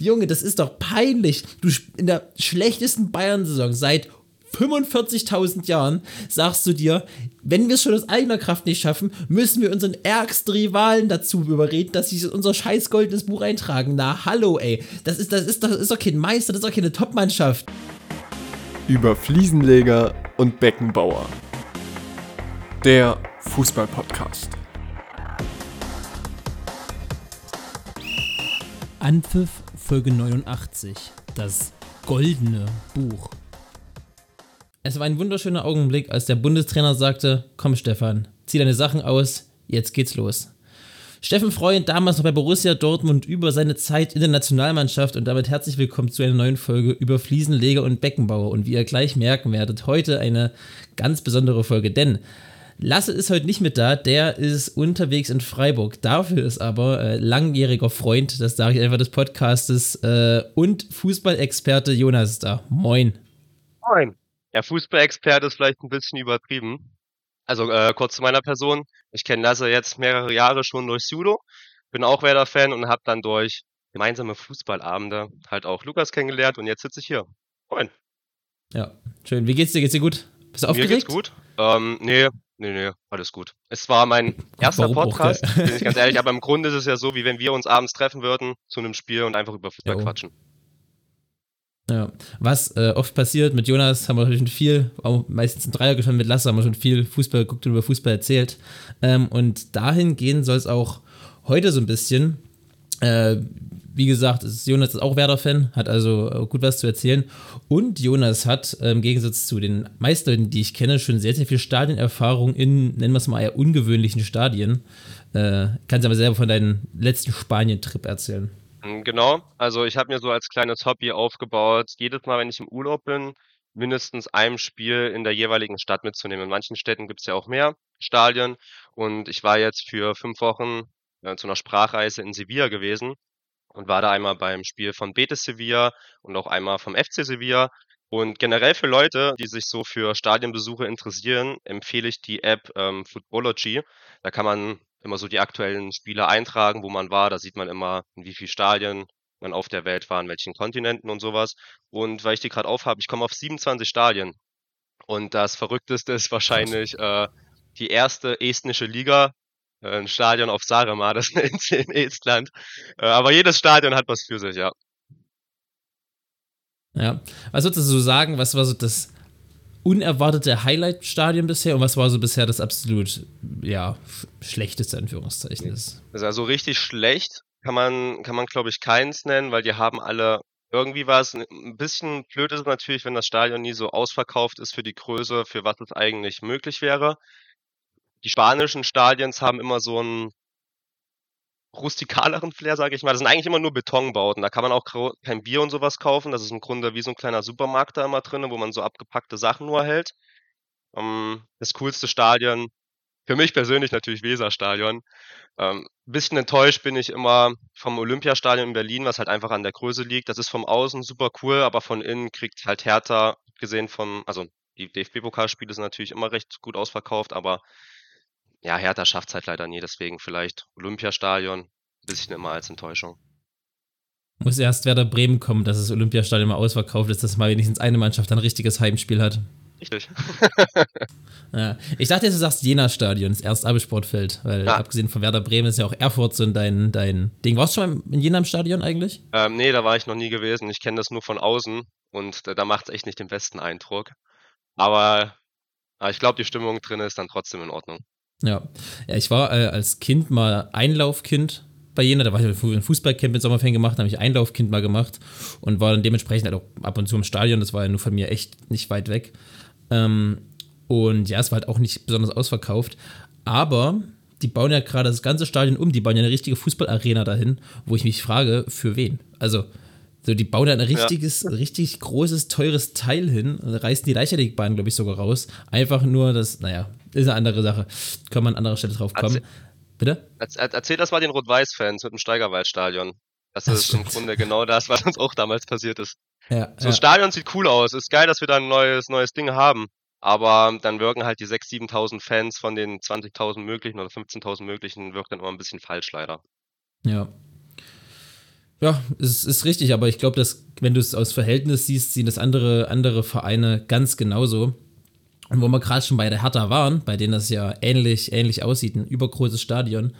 Junge, das ist doch peinlich. Du in der schlechtesten Bayern-Saison seit 45.000 Jahren sagst du dir, wenn wir es schon aus eigener Kraft nicht schaffen, müssen wir unseren ärgsten Rivalen dazu überreden, dass sie unser scheiß goldenes Buch eintragen. Na, hallo, ey. Das ist, das ist, doch, das ist doch kein Meister, das ist doch keine Topmannschaft. Über Fliesenleger und Beckenbauer. Der Fußball-Podcast. Anpfiff Folge 89. Das goldene Buch. Es war ein wunderschöner Augenblick, als der Bundestrainer sagte: Komm, Stefan, zieh deine Sachen aus, jetzt geht's los. Steffen Freund, damals noch bei Borussia Dortmund, über seine Zeit in der Nationalmannschaft und damit herzlich willkommen zu einer neuen Folge über Fliesenleger und Beckenbauer. Und wie ihr gleich merken werdet, heute eine ganz besondere Folge, denn Lasse ist heute nicht mit da, der ist unterwegs in Freiburg. Dafür ist aber äh, langjähriger Freund, das sage ich einfach des Podcastes, äh, und Fußballexperte Jonas da. Moin. Moin. Ja, Fußballexperte ist vielleicht ein bisschen übertrieben. Also äh, kurz zu meiner Person. Ich kenne Lasse jetzt mehrere Jahre schon durch Judo, bin auch Werder-Fan und habe dann durch gemeinsame Fußballabende halt auch Lukas kennengelernt und jetzt sitze ich hier. Moin. Ja, schön. Wie geht's dir? Geht's dir gut? Bist du aufgeregt? Mir geht's gut. Ähm, nee, Nee, nee, alles gut. Es war mein erster Warum Podcast, bin ich ganz ehrlich, aber im Grunde ist es ja so, wie wenn wir uns abends treffen würden zu einem Spiel und einfach über Fußball jo. quatschen. Ja, was äh, oft passiert, mit Jonas haben wir schon viel, meistens ein Dreier gespannt, mit Lasse haben wir schon viel Fußball geguckt und über Fußball erzählt. Ähm, und dahingehend soll es auch heute so ein bisschen. Äh, wie gesagt, ist Jonas ist auch Werder-Fan, hat also äh, gut was zu erzählen. Und Jonas hat äh, im Gegensatz zu den meisten, die ich kenne, schon sehr, sehr viel Stadienerfahrung in, nennen wir es mal, eher ungewöhnlichen Stadien. Äh, kannst du aber selber von deinem letzten Spanien-Trip erzählen. Mm, genau, also ich habe mir so als kleines Hobby aufgebaut, jedes Mal, wenn ich im Urlaub bin, mindestens einem Spiel in der jeweiligen Stadt mitzunehmen. In manchen Städten gibt es ja auch mehr Stadien. Und ich war jetzt für fünf Wochen äh, zu einer Sprachreise in Sevilla gewesen und war da einmal beim Spiel von Betis Sevilla und auch einmal vom FC Sevilla. Und generell für Leute, die sich so für Stadionbesuche interessieren, empfehle ich die App ähm, Footballogy. Da kann man immer so die aktuellen Spiele eintragen, wo man war. Da sieht man immer, in wie vielen Stadien man auf der Welt war, in welchen Kontinenten und sowas. Und weil ich die gerade aufhabe, ich komme auf 27 Stadien. Und das Verrückteste ist wahrscheinlich äh, die erste estnische Liga, ein Stadion auf Saaremaa, das ist in Estland. Äh, aber jedes Stadion hat was für sich, ja. Ja. Was würdest du so sagen, was war so das unerwartete Highlight-Stadion bisher und was war so bisher das absolut, ja, schlechteste Anführungszeichen ist? Also richtig schlecht kann man, kann man glaube ich keins nennen, weil die haben alle irgendwie was. Ein bisschen blöd ist es natürlich, wenn das Stadion nie so ausverkauft ist für die Größe, für was es eigentlich möglich wäre die spanischen Stadions haben immer so einen rustikaleren Flair, sage ich mal. Das sind eigentlich immer nur Betonbauten. Da kann man auch kein Bier und sowas kaufen. Das ist im Grunde wie so ein kleiner Supermarkt da immer drin, wo man so abgepackte Sachen nur hält. Ähm, das coolste Stadion, für mich persönlich natürlich Weserstadion. Ähm, bisschen enttäuscht bin ich immer vom Olympiastadion in Berlin, was halt einfach an der Größe liegt. Das ist vom Außen super cool, aber von innen kriegt halt Hertha, gesehen vom, also die DFB-Pokalspiele sind natürlich immer recht gut ausverkauft, aber ja, Hertha schafft es halt leider nie, deswegen vielleicht Olympiastadion, ein bisschen immer als Enttäuschung. Muss erst Werder Bremen kommen, dass das Olympiastadion mal ausverkauft ist, dass mal wenigstens eine Mannschaft ein richtiges Heimspiel hat. Richtig. ja. Ich dachte jetzt, du sagst Jena-Stadion, das erste Abelsportfeld, weil ja. abgesehen von Werder Bremen ist ja auch Erfurt so dein, dein Ding. Warst du schon in Jena im Stadion eigentlich? Ähm, nee, da war ich noch nie gewesen. Ich kenne das nur von außen und da, da macht es echt nicht den besten Eindruck. Aber, aber ich glaube, die Stimmung drin ist dann trotzdem in Ordnung. Ja, ja ich war äh, als Kind mal Einlaufkind bei Jena, da war ich ein Fußballcamp mit Sommerferien gemacht, da habe ich Einlaufkind mal gemacht und war dann dementsprechend halt auch ab und zu im Stadion, das war ja nur von mir echt nicht weit weg. Ähm, und ja, es war halt auch nicht besonders ausverkauft, aber die bauen ja gerade das ganze Stadion um, die bauen ja eine richtige Fußballarena dahin, wo ich mich frage, für wen? Also, so, die bauen da ein richtiges, ja. richtig großes, teures Teil hin, reißen die Leichtathletikwahn, glaube ich, sogar raus. Einfach nur das, naja, ist eine andere Sache. Kann man an anderer Stelle drauf kommen. Erzähl, Bitte? Erzähl das mal den Rot-Weiß-Fans mit dem Steigerwaldstadion. Das, das ist stimmt. im Grunde genau das, was uns auch damals passiert ist. Ja, so ein ja. Stadion sieht cool aus. Ist geil, dass wir da ein neues, neues Ding haben. Aber dann wirken halt die 6.000, 7.000 Fans von den 20.000 möglichen oder 15.000 möglichen, wirkt dann immer ein bisschen falsch leider. Ja. Ja, es ist richtig, aber ich glaube, dass, wenn du es aus Verhältnis siehst, sehen das andere, andere Vereine ganz genauso. Und wo wir gerade schon bei der Hertha waren, bei denen das ja ähnlich, ähnlich aussieht, ein übergroßes Stadion,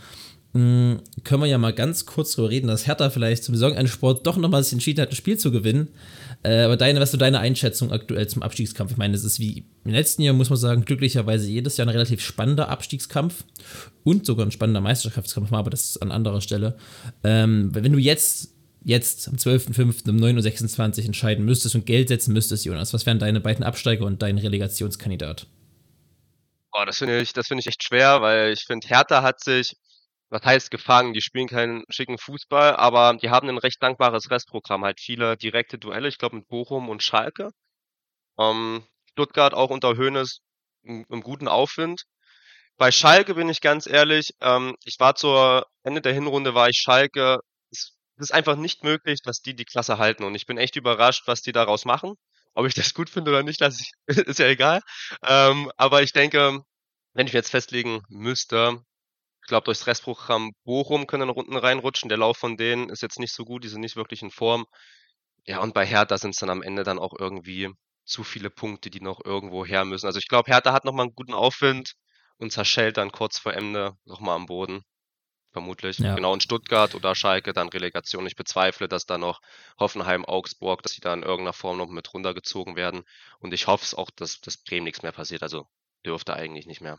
mh, können wir ja mal ganz kurz darüber reden, dass Hertha vielleicht zum Saisonendsport doch nochmal sich entschieden hat, das Spiel zu gewinnen. Äh, aber deine, was ist deine Einschätzung aktuell zum Abstiegskampf? Ich meine, es ist wie im letzten Jahr, muss man sagen, glücklicherweise jedes Jahr ein relativ spannender Abstiegskampf und sogar ein spannender Meisterschaftskampf, aber das ist an anderer Stelle. Ähm, wenn du jetzt jetzt am 12.05. um 9.26 Uhr entscheiden müsstest und Geld setzen müsstest, Jonas, was wären deine beiden Absteiger und dein Relegationskandidat? Oh, das finde ich, das finde ich echt schwer, weil ich finde, Hertha hat sich, was heißt gefangen, die spielen keinen schicken Fußball, aber die haben ein recht dankbares Restprogramm, halt viele direkte Duelle, ich glaube mit Bochum und Schalke. Ähm, Stuttgart auch unter Hoeneß im, im guten Aufwind. Bei Schalke bin ich ganz ehrlich, ähm, ich war zur Ende der Hinrunde war ich Schalke es ist einfach nicht möglich, dass die die Klasse halten. Und ich bin echt überrascht, was die daraus machen. Ob ich das gut finde oder nicht, das ist ja egal. Ähm, aber ich denke, wenn ich mir jetzt festlegen müsste, ich glaube, durchs Restprogramm Bochum können dann unten reinrutschen. Der Lauf von denen ist jetzt nicht so gut, die sind nicht wirklich in Form. Ja, und bei Hertha sind es dann am Ende dann auch irgendwie zu viele Punkte, die noch irgendwo her müssen. Also ich glaube, Hertha hat nochmal einen guten Aufwind und zerschellt dann kurz vor Ende nochmal am Boden vermutlich. Ja. Genau, in Stuttgart oder Schalke dann Relegation. Ich bezweifle, dass da noch Hoffenheim, Augsburg, dass sie da in irgendeiner Form noch mit runtergezogen werden. Und ich hoffe es auch, dass das Bremen nichts mehr passiert. Also dürfte eigentlich nicht mehr.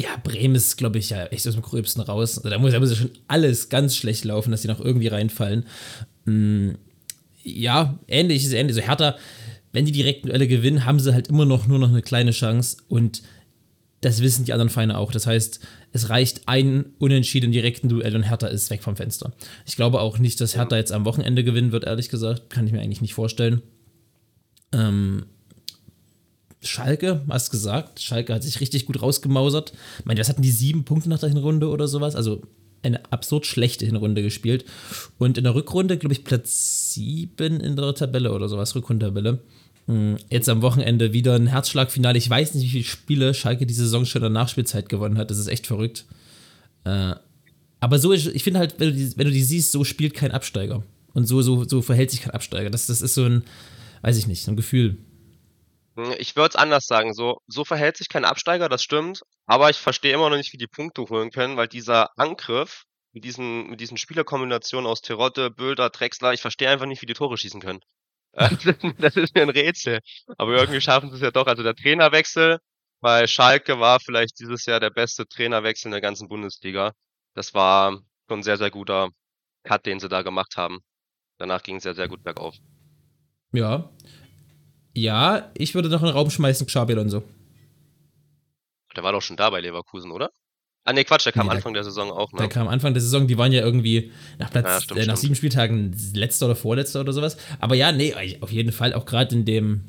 Ja, Bremen ist, glaube ich, ja echt aus dem Gröbsten raus. Also da muss, ja schon alles ganz schlecht laufen, dass sie noch irgendwie reinfallen. Hm, ja, ähnlich ist ähnlich. So also Hertha, wenn die direkten Duelle gewinnen, haben sie halt immer noch nur noch eine kleine Chance. Und das wissen die anderen Vereine auch. Das heißt, es reicht ein unentschieden direkten Duell und Hertha ist weg vom Fenster. Ich glaube auch nicht, dass Hertha jetzt am Wochenende gewinnen wird, ehrlich gesagt. Kann ich mir eigentlich nicht vorstellen. Ähm, Schalke, hast gesagt, Schalke hat sich richtig gut rausgemausert. Ich meine, was hatten die sieben Punkte nach der Hinrunde oder sowas? Also eine absurd schlechte Hinrunde gespielt. Und in der Rückrunde, glaube ich, Platz sieben in der Tabelle oder sowas, Rückrundentabelle. Hm, jetzt am Wochenende wieder ein Herzschlagfinale. Ich weiß nicht, wie viele Spiele Schalke diese Saison schon in der Nachspielzeit gewonnen hat. Das ist echt verrückt. Äh, aber so, ich finde halt, wenn du, die, wenn du die siehst, so spielt kein Absteiger. Und so, so, so verhält sich kein Absteiger. Das, das ist so ein, weiß ich nicht, so ein Gefühl. Hm, ich würde es anders sagen. So, so verhält sich kein Absteiger, das stimmt. Aber ich verstehe immer noch nicht, wie die Punkte holen können, weil dieser Angriff mit diesen, mit diesen Spielerkombinationen aus Terotte, Bülter, Drexler, ich verstehe einfach nicht, wie die Tore schießen können. das ist mir ein Rätsel. Aber irgendwie schaffen sie es ja doch. Also der Trainerwechsel bei Schalke war vielleicht dieses Jahr der beste Trainerwechsel in der ganzen Bundesliga. Das war schon ein sehr, sehr guter Cut, den sie da gemacht haben. Danach ging es ja sehr gut bergauf. Ja. Ja, ich würde noch einen Raum schmeißen, Xabi Alonso. Der war doch schon da bei Leverkusen, oder? Ah, nee, Quatsch, der kam nee, Anfang der, der Saison auch, ne? Der kam Anfang der Saison, die waren ja irgendwie nach Platz, ja, stimmt, äh, nach sieben Spieltagen letzter oder vorletzter oder sowas. Aber ja, nee, auf jeden Fall auch gerade in dem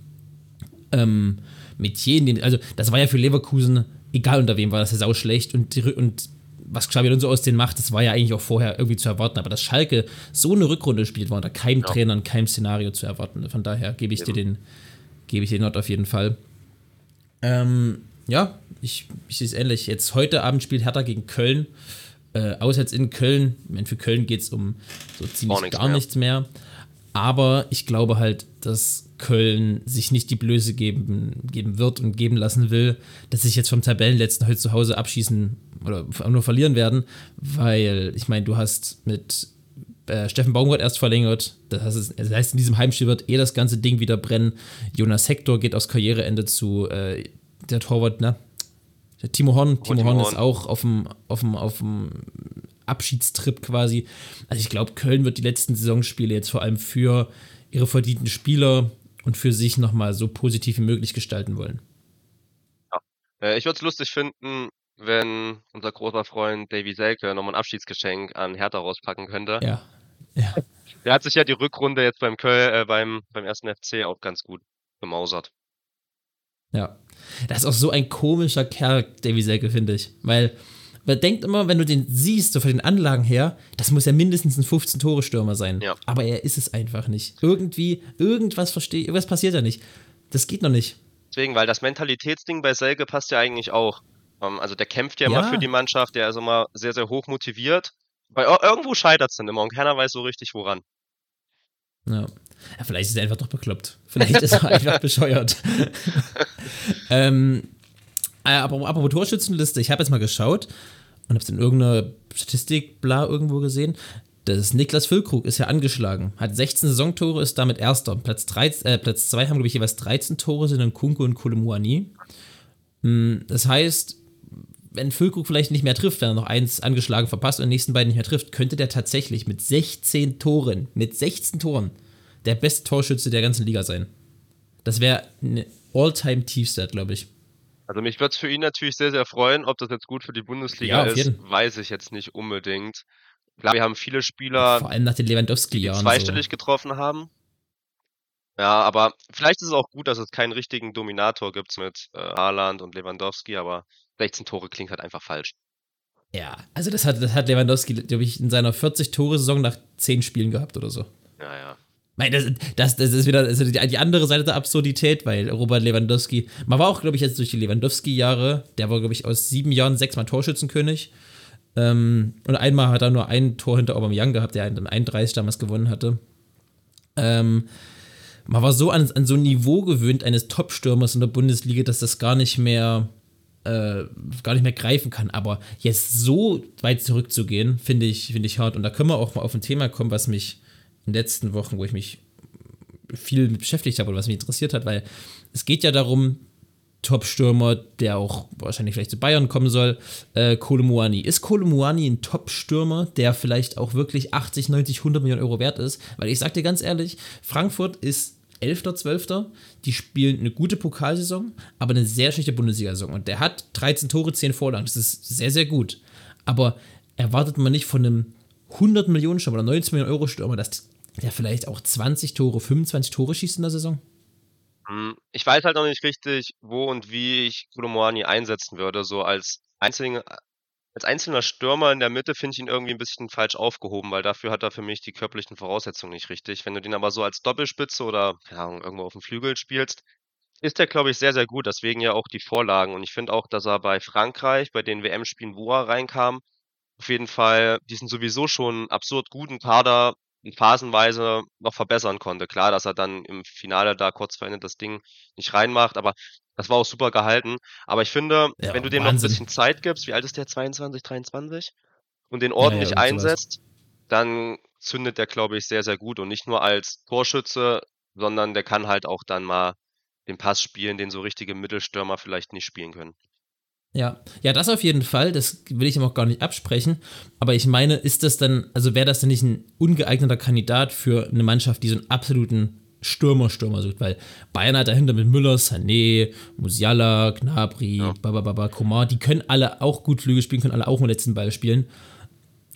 ähm, Metier, in dem, also das war ja für Leverkusen, egal unter wem, war das ja sau schlecht und, und was Xabi Alonso aus denen macht, das war ja eigentlich auch vorher irgendwie zu erwarten. Aber dass Schalke so eine Rückrunde spielt, war unter keinem ja. Trainer und keinem Szenario zu erwarten. Von daher gebe ich Eben. dir den, gebe ich dir Not auf jeden Fall. Ähm, ja, ich, ich sehe es ähnlich. Jetzt heute Abend spielt Hertha gegen Köln. Äh, auswärts in Köln. Ich meine, für Köln geht es um so ziemlich nichts gar mehr. nichts mehr. Aber ich glaube halt, dass Köln sich nicht die Blöße geben, geben wird und geben lassen will, dass sich jetzt vom Tabellenletzten heute zu Hause abschießen oder nur verlieren werden, weil ich meine, du hast mit äh, Steffen Baumgart erst verlängert. Das heißt, das heißt, in diesem Heimspiel wird eh das ganze Ding wieder brennen. Jonas Hector geht aus Karriereende zu äh, der Torwart, ne? Der Timo Horn. Timo, Horn ist auch auf dem, auf dem, auf dem Abschiedstrip quasi. Also ich glaube, Köln wird die letzten Saisonspiele jetzt vor allem für ihre verdienten Spieler und für sich nochmal so positiv wie möglich gestalten wollen. Ja. Äh, ich würde es lustig finden, wenn unser großer Freund Davy Selke nochmal ein Abschiedsgeschenk an Hertha rauspacken könnte. Ja. ja. Der hat sich ja die Rückrunde jetzt beim Köln, äh, beim, beim ersten FC auch ganz gut gemausert. Ja. Das ist auch so ein komischer Kerl, Davy Selke, finde ich. Weil man denkt immer, wenn du den siehst, so von den Anlagen her, das muss ja mindestens ein 15-Tore-Stürmer sein. Ja. Aber er ist es einfach nicht. Irgendwie, irgendwas verstehe irgendwas passiert ja nicht. Das geht noch nicht. Deswegen, weil das Mentalitätsding bei Selke passt ja eigentlich auch. Ähm, also der kämpft ja, ja. immer für die Mannschaft, der ist immer sehr, sehr hoch motiviert. Weil irgendwo scheitert es dann immer und keiner weiß so richtig woran. Ja. Ja vielleicht ist er einfach doch bekloppt. Vielleicht ist er einfach bescheuert. ähm, äh, aber apropos Torschützenliste, ich habe jetzt mal geschaut und habe es in irgendeiner Statistik bla irgendwo gesehen. Das Niklas Füllkrug ist ja angeschlagen, hat 16 Saisontore, ist damit Erster. Platz 2 äh, Platz zwei haben, glaube ich, jeweils 13 Tore, sind dann Kunko und Kolomuani. Hm, das heißt, wenn Füllkrug vielleicht nicht mehr trifft, wenn er noch eins angeschlagen verpasst und den nächsten beiden nicht mehr trifft, könnte der tatsächlich mit 16 Toren, mit 16 Toren, der beste Torschütze der ganzen Liga sein. Das wäre eine All-Time-Tiefstat, glaube ich. Also mich würde es für ihn natürlich sehr, sehr freuen. Ob das jetzt gut für die Bundesliga ja, ist, weiß ich jetzt nicht unbedingt. Klar, wir haben viele Spieler, vor allem nach den Lewandowski-Jahren, die zweistellig so. getroffen haben. Ja, aber vielleicht ist es auch gut, dass es keinen richtigen Dominator gibt mit äh, Haaland und Lewandowski, aber 16 Tore klingt halt einfach falsch. Ja, also das hat, das hat Lewandowski, glaube ich, in seiner 40-Tore-Saison nach 10 Spielen gehabt oder so. Ja, ja. Das, das, das ist wieder also die, andere Seite der Absurdität, weil Robert Lewandowski, man war auch, glaube ich, jetzt durch die Lewandowski-Jahre, der war, glaube ich, aus sieben Jahren sechsmal Torschützenkönig. Ähm, und einmal hat er nur ein Tor hinter Aubameyang gehabt, der dann 31 damals gewonnen hatte. Ähm, man war so an, an so ein Niveau gewöhnt eines Top-Stürmers in der Bundesliga, dass das gar nicht mehr äh, gar nicht mehr greifen kann. Aber jetzt so weit zurückzugehen, finde ich, finde ich hart. Und da können wir auch mal auf ein Thema kommen, was mich den letzten Wochen, wo ich mich viel mit beschäftigt habe oder was mich interessiert hat, weil es geht ja darum, Top-Stürmer, der auch wahrscheinlich vielleicht zu Bayern kommen soll, äh, Kolomuani. Ist Kolomuani ein Top-Stürmer, der vielleicht auch wirklich 80, 90, 100 Millionen Euro wert ist? Weil ich sag dir ganz ehrlich, Frankfurt ist 11., 12. Die spielen eine gute Pokalsaison, aber eine sehr schlechte Bundesliga-Saison. Und der hat 13 Tore, 10 Vorlagen. Das ist sehr, sehr gut. Aber erwartet man nicht von einem 100 Millionen Stürmer oder 90 Millionen Euro Stürmer, dass der vielleicht auch 20 Tore, 25 Tore schießt in der Saison? Hm, ich weiß halt noch nicht richtig, wo und wie ich Kolomoani einsetzen würde. So als einzelne, als einzelner Stürmer in der Mitte finde ich ihn irgendwie ein bisschen falsch aufgehoben, weil dafür hat er für mich die körperlichen Voraussetzungen nicht richtig. Wenn du den aber so als Doppelspitze oder ja, irgendwo auf dem Flügel spielst, ist er, glaube ich, sehr, sehr gut. Deswegen ja auch die Vorlagen. Und ich finde auch, dass er bei Frankreich, bei den WM-Spielen, wo er reinkam, auf jeden Fall diesen sowieso schon absurd guten Kader phasenweise noch verbessern konnte. Klar, dass er dann im Finale da kurz vor Ende das Ding nicht reinmacht, aber das war auch super gehalten. Aber ich finde, ja, wenn du dem Wahnsinn. noch ein bisschen Zeit gibst, wie alt ist der? 22, 23? Und den ordentlich ja, ja, einsetzt, dann zündet der, glaube ich, sehr, sehr gut. Und nicht nur als Torschütze, sondern der kann halt auch dann mal den Pass spielen, den so richtige Mittelstürmer vielleicht nicht spielen können. Ja, ja, das auf jeden Fall, das will ich ihm auch gar nicht absprechen. Aber ich meine, ist das dann, also wäre das denn nicht ein ungeeigneter Kandidat für eine Mannschaft, die so einen absoluten Stürmer-Stürmer sucht? Weil Bayern hat dahinter mit Müller, Sané, Musiala, Gnabry, ja. Bababa, Komar, die können alle auch gut Flügel spielen, können alle auch im letzten Ball spielen.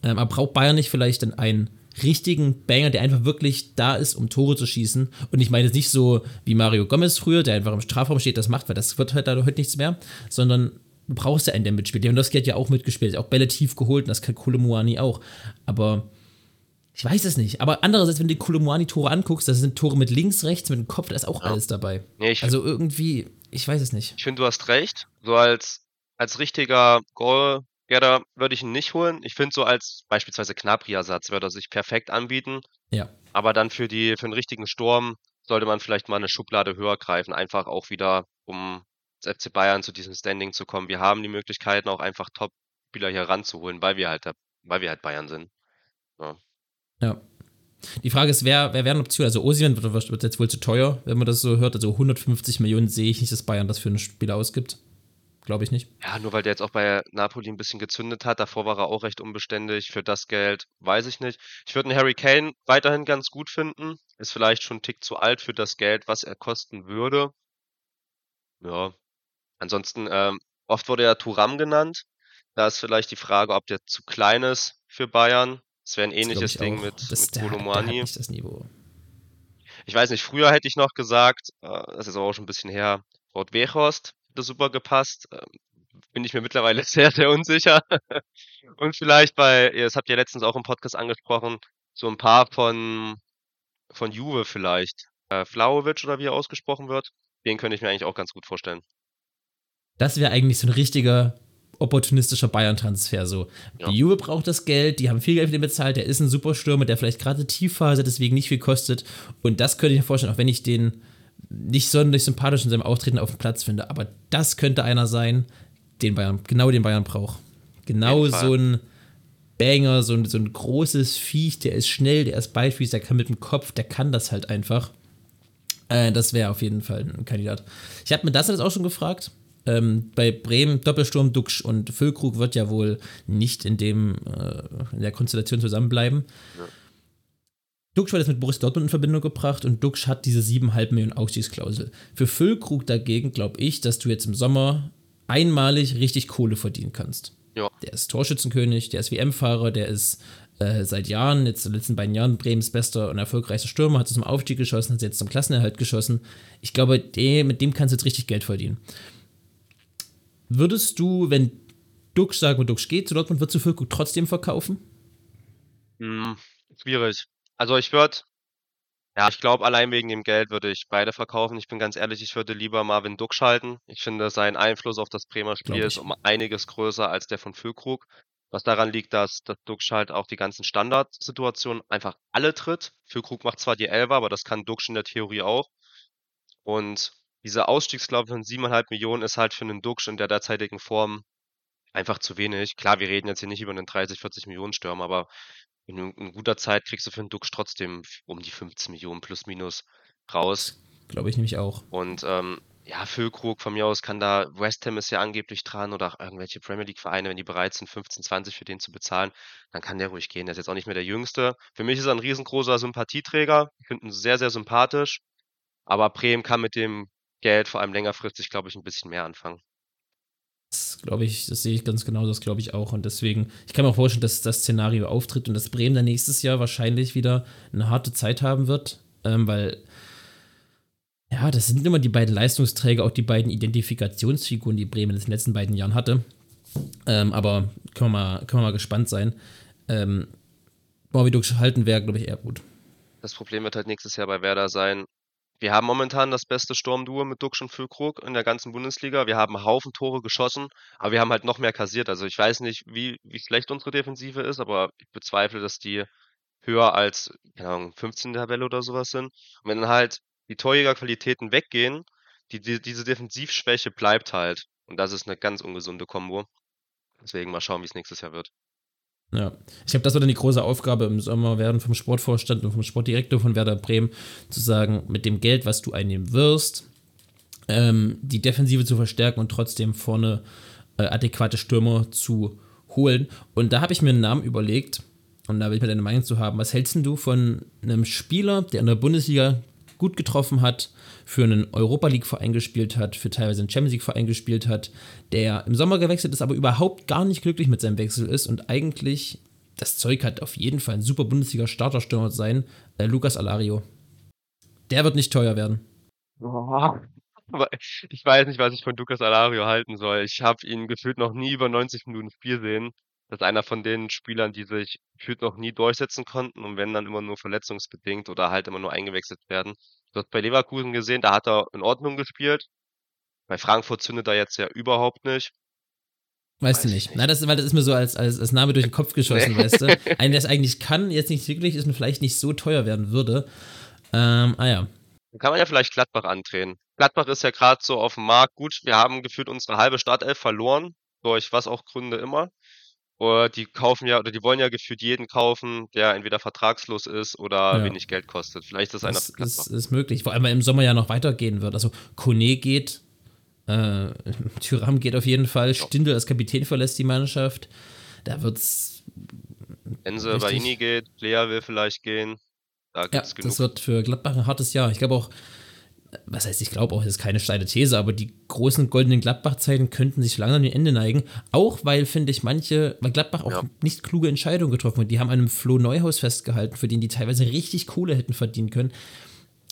Ähm, aber braucht Bayern nicht vielleicht dann einen richtigen Banger, der einfach wirklich da ist, um Tore zu schießen? Und ich meine jetzt nicht so wie Mario Gomez früher, der einfach im Strafraum steht, das macht, weil das wird halt heute nichts mehr, sondern du brauchst ja einen, der mitspielt. Lewandowski hat ja auch mitgespielt, auch Bälle tief geholt und das kann Kolomuani auch. Aber ich weiß es nicht. Aber andererseits, wenn du die Kolomuani-Tore anguckst, das sind Tore mit links, rechts, mit dem Kopf, da ist auch ja. alles dabei. Nee, also irgendwie, ich weiß es nicht. Ich finde, du hast recht. So als, als richtiger Goalgetter würde ich ihn nicht holen. Ich finde, so als beispielsweise Knapri-Ersatz würde er sich perfekt anbieten. Ja. Aber dann für, die, für einen richtigen Sturm sollte man vielleicht mal eine Schublade höher greifen, einfach auch wieder, um FC Bayern zu diesem Standing zu kommen. Wir haben die Möglichkeiten, auch einfach Top-Spieler hier ranzuholen, weil wir halt, weil wir halt Bayern sind. Ja. ja. Die Frage ist, wer, wer wäre eine Option? Also Osiman wird, wird, jetzt wohl zu teuer, wenn man das so hört. Also 150 Millionen sehe ich nicht, dass Bayern das für einen Spieler ausgibt. Glaube ich nicht. Ja, nur weil der jetzt auch bei Napoli ein bisschen gezündet hat. Davor war er auch recht unbeständig. Für das Geld weiß ich nicht. Ich würde einen Harry Kane weiterhin ganz gut finden. Ist vielleicht schon ein Tick zu alt für das Geld, was er kosten würde. Ja, Ansonsten, ähm, oft wurde ja Turam genannt. Da ist vielleicht die Frage, ob der zu klein ist für Bayern. Es wäre ein ähnliches Ding auch. mit, das, mit Kolomani. Nicht das Niveau. Ich weiß nicht, früher hätte ich noch gesagt, äh, das ist auch schon ein bisschen her, Rot Wechhorst hätte super gepasst. Ähm, bin ich mir mittlerweile sehr, sehr unsicher. Und vielleicht bei, das habt ihr letztens auch im Podcast angesprochen, so ein paar von, von Juve vielleicht. Äh, Flauovic oder wie er ausgesprochen wird. Den könnte ich mir eigentlich auch ganz gut vorstellen. Das wäre eigentlich so ein richtiger opportunistischer Bayern-Transfer. So, Ja. die Juve braucht das Geld, die haben viel Geld für den bezahlt, der ist ein super Stürmer, der vielleicht gerade Tiefphase deswegen nicht viel kostet. Und das könnte ich mir vorstellen, auch wenn ich den nicht sonderlich sympathisch in seinem Auftreten auf dem Platz finde. Aber das könnte einer sein, den Bayern, genau den Bayern braucht. Genau so ein Banger, so ein, so ein großes Viech, der ist schnell, der ist beidfüßig, der kann mit dem Kopf, der kann das halt einfach. Äh, das wäre auf jeden Fall ein Kandidat. Ich habe mir das jetzt auch schon gefragt. Ähm, bei Bremen Doppelsturm, Duxch und Füllkrug wird ja wohl nicht in dem äh, in der Konstellation zusammenbleiben. Duxch wird jetzt mit Boris Dortmund in Verbindung gebracht und Duxch hat diese 7,5 Millionen Ausstiegsklausel. Für Füllkrug dagegen glaube ich, dass du jetzt im Sommer einmalig richtig Kohle verdienen kannst. Ja. Der ist Torschützenkönig, der ist WM-Fahrer, der ist äh, seit Jahren, jetzt in den letzten beiden Jahren, Bremens bester und erfolgreichster Stürmer, hat es zum Aufstieg geschossen, hat jetzt zum Klassenerhalt geschossen. Ich glaube, der, mit dem kannst du jetzt richtig Geld verdienen. Würdest du, wenn Dux, sagen wir, Dux geht zu Dortmund, würdest du Füllkrug trotzdem verkaufen? Hm, schwierig. Also ich würde, ja, ich glaube, allein wegen dem Geld würde ich beide verkaufen. Ich bin ganz ehrlich, ich würde lieber Marvin Duck schalten. Ich finde, sein Einfluss auf das Bremer Spiel ist um einiges größer als der von Füllkrug. Was daran liegt, dass, dass Duxch halt auch die ganzen Standardsituationen einfach alle tritt. Füllkrug macht zwar die Elfer, aber das kann Duxch in der Theorie auch. Und diese Ausstiegsklausel von 7,5 Millionen ist halt für einen Duxch in der derzeitigen Form einfach zu wenig. Klar, wir reden jetzt hier nicht über einen 30, 40 Millionen Stürmer, aber in, in guter Zeit kriegst du für einen Duxch trotzdem um die 15 Millionen plus minus raus. Glaube ich nämlich auch. Und ähm, ja, Füllkrug von mir aus kann da, West Ham ist ja angeblich dran oder auch irgendwelche Premier League Vereine, wenn die bereit sind, 15, 20 für den zu bezahlen, dann kann der ruhig gehen. Der ist jetzt auch nicht mehr der Jüngste. Für mich ist er ein riesengroßer Sympathieträger. Ich finde ihn sehr, sehr sympathisch. Aber Bremen kann mit dem Geld vor allem längerfristig, glaube ich, ein bisschen mehr anfangen. Das glaube ich, das sehe ich ganz genau, das glaube ich auch. Und deswegen, ich kann mir auch vorstellen, dass das Szenario auftritt und dass Bremen dann nächstes Jahr wahrscheinlich wieder eine harte Zeit haben wird, ähm, weil ja, das sind immer die beiden Leistungsträger, auch die beiden Identifikationsfiguren, die Bremen in den letzten beiden Jahren hatte. Ähm, aber können wir, mal, können wir mal gespannt sein. Ähm, Morbiduk halten wäre, glaube ich, eher gut. Das Problem wird halt nächstes Jahr bei Werder sein. Wir haben momentan das beste Sturmduo mit Duxch und Füllkrug in der ganzen Bundesliga. Wir haben Haufen Tore geschossen, aber wir haben halt noch mehr kassiert. Also ich weiß nicht, wie, wie schlecht unsere Defensive ist, aber ich bezweifle, dass die höher als, keine Ahnung, 15 Tabelle oder sowas sind. Und wenn dann halt die Torjägerqualitäten weggehen, die, die, diese Defensivschwäche bleibt halt. Und das ist eine ganz ungesunde Kombo. Deswegen mal schauen, wie es nächstes Jahr wird. Ja, ich glaube, das wird dann die große Aufgabe im Sommer werden vom Sportvorstand und vom Sportdirektor von Werder Bremen, zu sagen, mit dem Geld, was du einnehmen wirst, ähm, die Defensive zu verstärken und trotzdem vorne äh, adäquate Stürmer zu holen. Und da habe ich mir einen Namen überlegt und da will ich mir deine Meinung zu haben. Was hältst du von einem Spieler, der in der Bundesliga gut getroffen hat, für einen Europa League-Verein gespielt hat, für teilweise einen Champions League-Verein gespielt hat, der im Sommer gewechselt ist, aber überhaupt gar nicht glücklich mit seinem Wechsel ist und eigentlich das Zeug hat, auf jeden Fall ein super Bundesliga-Starterstürmer zu sein, äh, Lukas Alario. Der wird nicht teuer werden. Ich weiß nicht, was ich von Lucas Alario halten soll. Ich habe ihn gefühlt noch nie über 90 Minuten Spiel sehen. Das ist einer von den Spielern, die sich gefühlt noch nie durchsetzen konnten und wenn dann immer nur verletzungsbedingt oder halt immer nur eingewechselt werden. Du hast bei Leverkusen gesehen, da hat er in Ordnung gespielt. Bei Frankfurt zündet er jetzt ja überhaupt nicht. Weißt du nicht. Na, das, weil das ist mir so als, als, als Name durch den Kopf geschossen, weißt du. Einen, der es eigentlich kann, jetzt nicht wirklich ist und vielleicht nicht so teuer werden würde. Ähm, ah ja. Dann kann man ja vielleicht Gladbach andrehen. Gladbach ist ja gerade so auf dem Markt. Gut, wir haben gefühlt unsere halbe Startelf verloren, durch was auch Gründe immer. Oder die kaufen ja, oder die wollen ja gefühlt jeden kaufen, der entweder vertragslos ist oder Ja. wenig Geld kostet. Vielleicht ist einer Das für Gladbach. ist, ist möglich. Vor allem, weil im Sommer ja noch weitergehen wird. Also Kone geht, äh, Tyram geht auf jeden Fall, Stindl als Kapitän verlässt die Mannschaft. Da wird's. Ense. Baini geht, Lea will vielleicht gehen. Da Ja, gibt's genug. das wird für Gladbach ein hartes Jahr. Ich glaube auch, was heißt, ich glaube auch, das ist keine steile These, aber die großen goldenen Gladbach-Zeiten könnten sich langsam an den Ende neigen. Auch weil, finde ich, manche, weil Gladbach auch Ja. nicht kluge Entscheidungen getroffen hat. Die haben an einem Flo Neuhaus festgehalten, für den die teilweise richtig Kohle hätten verdienen können.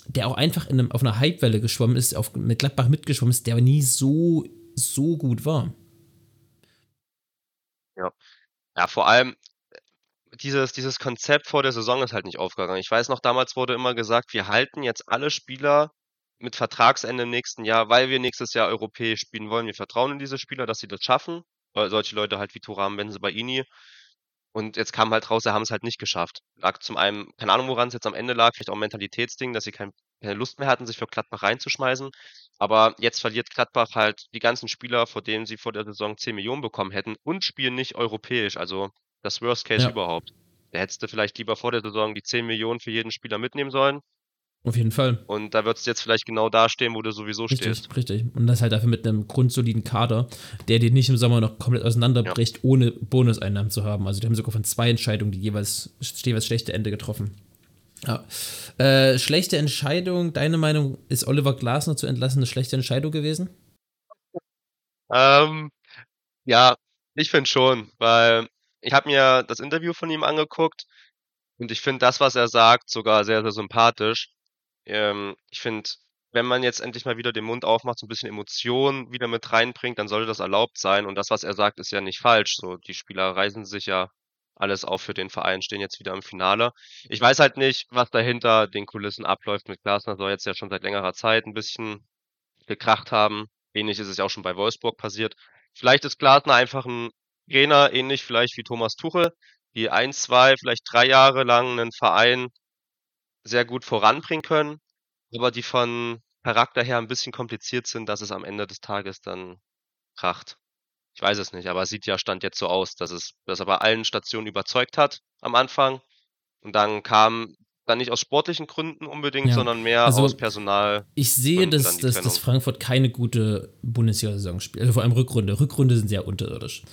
Der auch einfach in einem, auf einer Hypewelle geschwommen ist, auf, mit Gladbach mitgeschwommen ist, der aber nie so, so gut war. Ja, vor allem äh, dieses, dieses Konzept vor der Saison ist halt nicht aufgegangen. Ich weiß noch, damals wurde immer gesagt, wir halten jetzt alle Spieler mit Vertragsende im nächsten Jahr, weil wir nächstes Jahr europäisch spielen wollen. Wir vertrauen in diese Spieler, dass sie das schaffen. solche Leute halt wie Turam Benzebaini. Und jetzt kam halt raus, sie haben es halt nicht geschafft. Lag zum einen, keine Ahnung, woran es jetzt am Ende lag, vielleicht auch ein Mentalitätsding, dass sie kein, keine Lust mehr hatten, sich für Gladbach reinzuschmeißen. Aber jetzt verliert Gladbach halt die ganzen Spieler, vor denen sie vor der Saison 10 Millionen bekommen hätten und spielen nicht europäisch. Also das Worst Case Ja. überhaupt. Da hättest du vielleicht lieber vor der Saison die 10 Millionen für jeden Spieler mitnehmen sollen. Auf jeden Fall. Und da würdest du jetzt vielleicht genau da stehen, wo du sowieso Richtig, stehst. richtig. Und das halt dafür mit einem grundsoliden Kader, der dir nicht im Sommer noch komplett auseinanderbricht, ohne Bonuseinnahmen zu haben. Also die haben sogar von zwei Entscheidungen die jeweils, jeweils schlechte Ende getroffen. Ja. Äh, schlechte Entscheidung, deine Meinung, ist Oliver Glasner zu entlassen eine schlechte Entscheidung gewesen? Ähm, ja, ich finde schon, weil ich habe mir das Interview von ihm angeguckt und ich finde das, was er sagt, sogar sehr, sehr sympathisch. Ähm, ich finde, wenn man jetzt endlich mal wieder den Mund aufmacht, so ein bisschen Emotion wieder mit reinbringt, dann sollte das erlaubt sein. Und das, was er sagt, ist ja nicht falsch. So, die Spieler reisen sich ja alles auf für den Verein, stehen jetzt wieder im Finale. Ich weiß halt nicht, was dahinter den Kulissen abläuft mit Glasner. Soll jetzt ja schon seit längerer Zeit ein bisschen gekracht haben. Ähnlich ist es ja auch schon bei Wolfsburg passiert. Vielleicht ist Glasner einfach ein Trainer, ähnlich vielleicht wie Thomas Tuchel, die ein, zwei, vielleicht drei Jahre lang einen Verein sehr gut voranbringen können, aber die von Charakter her ein bisschen kompliziert sind, dass es am Ende des Tages dann kracht. Ich weiß es nicht, aber es sieht ja Stand jetzt so aus, dass es, dass er bei allen Stationen überzeugt hat am Anfang. Und dann kam dann nicht aus sportlichen Gründen unbedingt, Ja, sondern mehr also aus Personal. Ich sehe, dass, dass, dass. Frankfurt keine gute Bundesliga-Saison spielt. Also vor allem Rückrunde. Rückrunde sind sehr unterirdisch.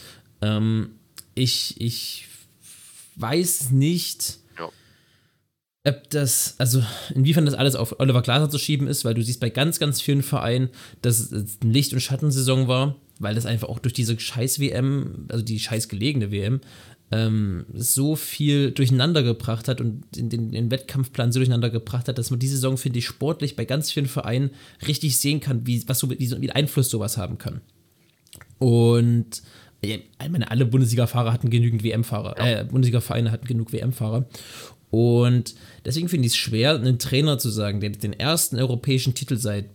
Ähm, ich, ich weiß nicht. Ob das, also inwiefern das alles auf Oliver Glasner zu schieben ist, weil du siehst bei ganz, ganz vielen Vereinen, dass es eine Licht- und Schattensaison war, weil das einfach auch durch diese Scheiß-WM, also die scheiß gelegene WM, ähm, so viel durcheinander gebracht hat und den, den, den Wettkampfplan so durcheinander gebracht hat, dass man diese Saison, finde ich, sportlich bei ganz vielen Vereinen richtig sehen kann, wie, was so, wie, wie Einfluss sowas haben kann. Und ich meine, alle Bundesliga-Fahrer hatten genügend WM-Fahrer, äh, Bundesliga-Vereine hatten genug WM-Fahrer. Und deswegen finde ich es schwer, einen Trainer zu sagen, der den ersten europäischen Titel seit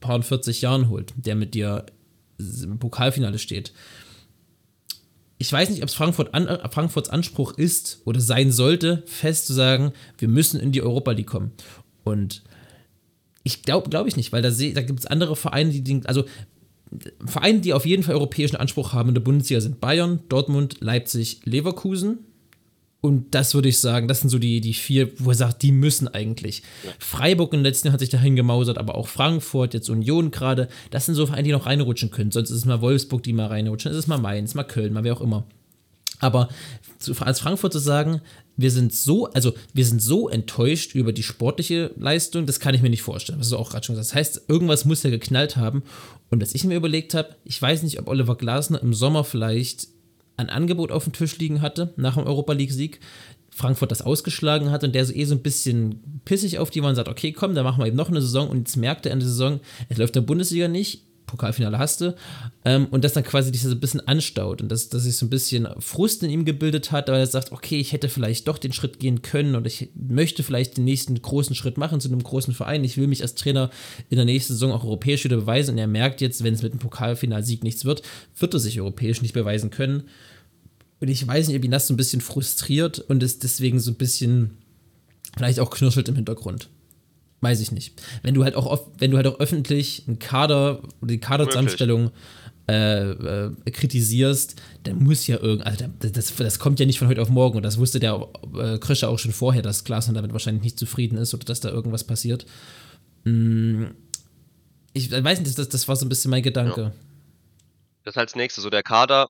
paar 40 Jahren holt, der mit dir im Pokalfinale steht. Ich weiß nicht, ob es Frankfurt an, Frankfurts Anspruch ist oder sein sollte, fest zu sagen, wir müssen in die Europa League kommen. Und ich glaube glaube ich nicht, weil da, da gibt es andere Vereine, die, den- also Vereine, die auf jeden Fall europäischen Anspruch haben in der Bundesliga sind Bayern, Dortmund, Leipzig, Leverkusen. Und das würde ich sagen, das sind so die, die vier, wo er sagt, die müssen eigentlich. Freiburg im letzten Jahr hat sich dahin gemausert, aber auch Frankfurt, jetzt Union gerade. Das sind so Vereine, die noch reinrutschen können. Sonst ist es mal Wolfsburg, die mal reinrutschen. Ist es mal Mainz, mal Köln, mal wer auch immer. Aber als Frankfurt zu sagen, wir sind so, also wir sind so enttäuscht über die sportliche Leistung, das kann ich mir nicht vorstellen, was du auch gerade schon gesagt. Das heißt, irgendwas muss ja geknallt haben. Und was ich mir überlegt habe, ich weiß nicht, ob Oliver Glasner im Sommer vielleicht ein Angebot auf dem Tisch liegen hatte, nach dem Europa League-Sieg, Frankfurt das ausgeschlagen hat und der so eh so ein bisschen pissig auf die war und sagt, okay, komm, dann machen wir eben noch eine Saison und jetzt merkt er in der Saison, es läuft in der Bundesliga nicht, Pokalfinale hast du, ähm, und das dann quasi dich so ein bisschen anstaut und dass, dass sich so ein bisschen Frust in ihm gebildet hat, weil er sagt, okay, ich hätte vielleicht doch den Schritt gehen können und ich möchte vielleicht den nächsten großen Schritt machen zu einem großen Verein. Ich will mich als Trainer in der nächsten Saison auch europäisch wieder beweisen und er merkt jetzt, wenn es mit dem Pokalfinalsieg nichts wird, wird er sich europäisch nicht beweisen können. Und ich weiß nicht, ob ihn das so ein bisschen frustriert und es deswegen so ein bisschen vielleicht auch knirschelt im Hintergrund. Weiß ich nicht. Wenn du halt auch, wenn du halt auch öffentlich einen Kader oder die Kaderzusammenstellung äh, äh, kritisierst, dann muss ja irgend, also das, das, kommt ja nicht von heute auf morgen und das wusste der äh, Kröscher auch schon vorher, dass Glasner damit wahrscheinlich nicht zufrieden ist oder dass da irgendwas passiert. Mm, Ich weiß nicht, das, das war so ein bisschen mein Gedanke. Das als nächstes, so der Kader.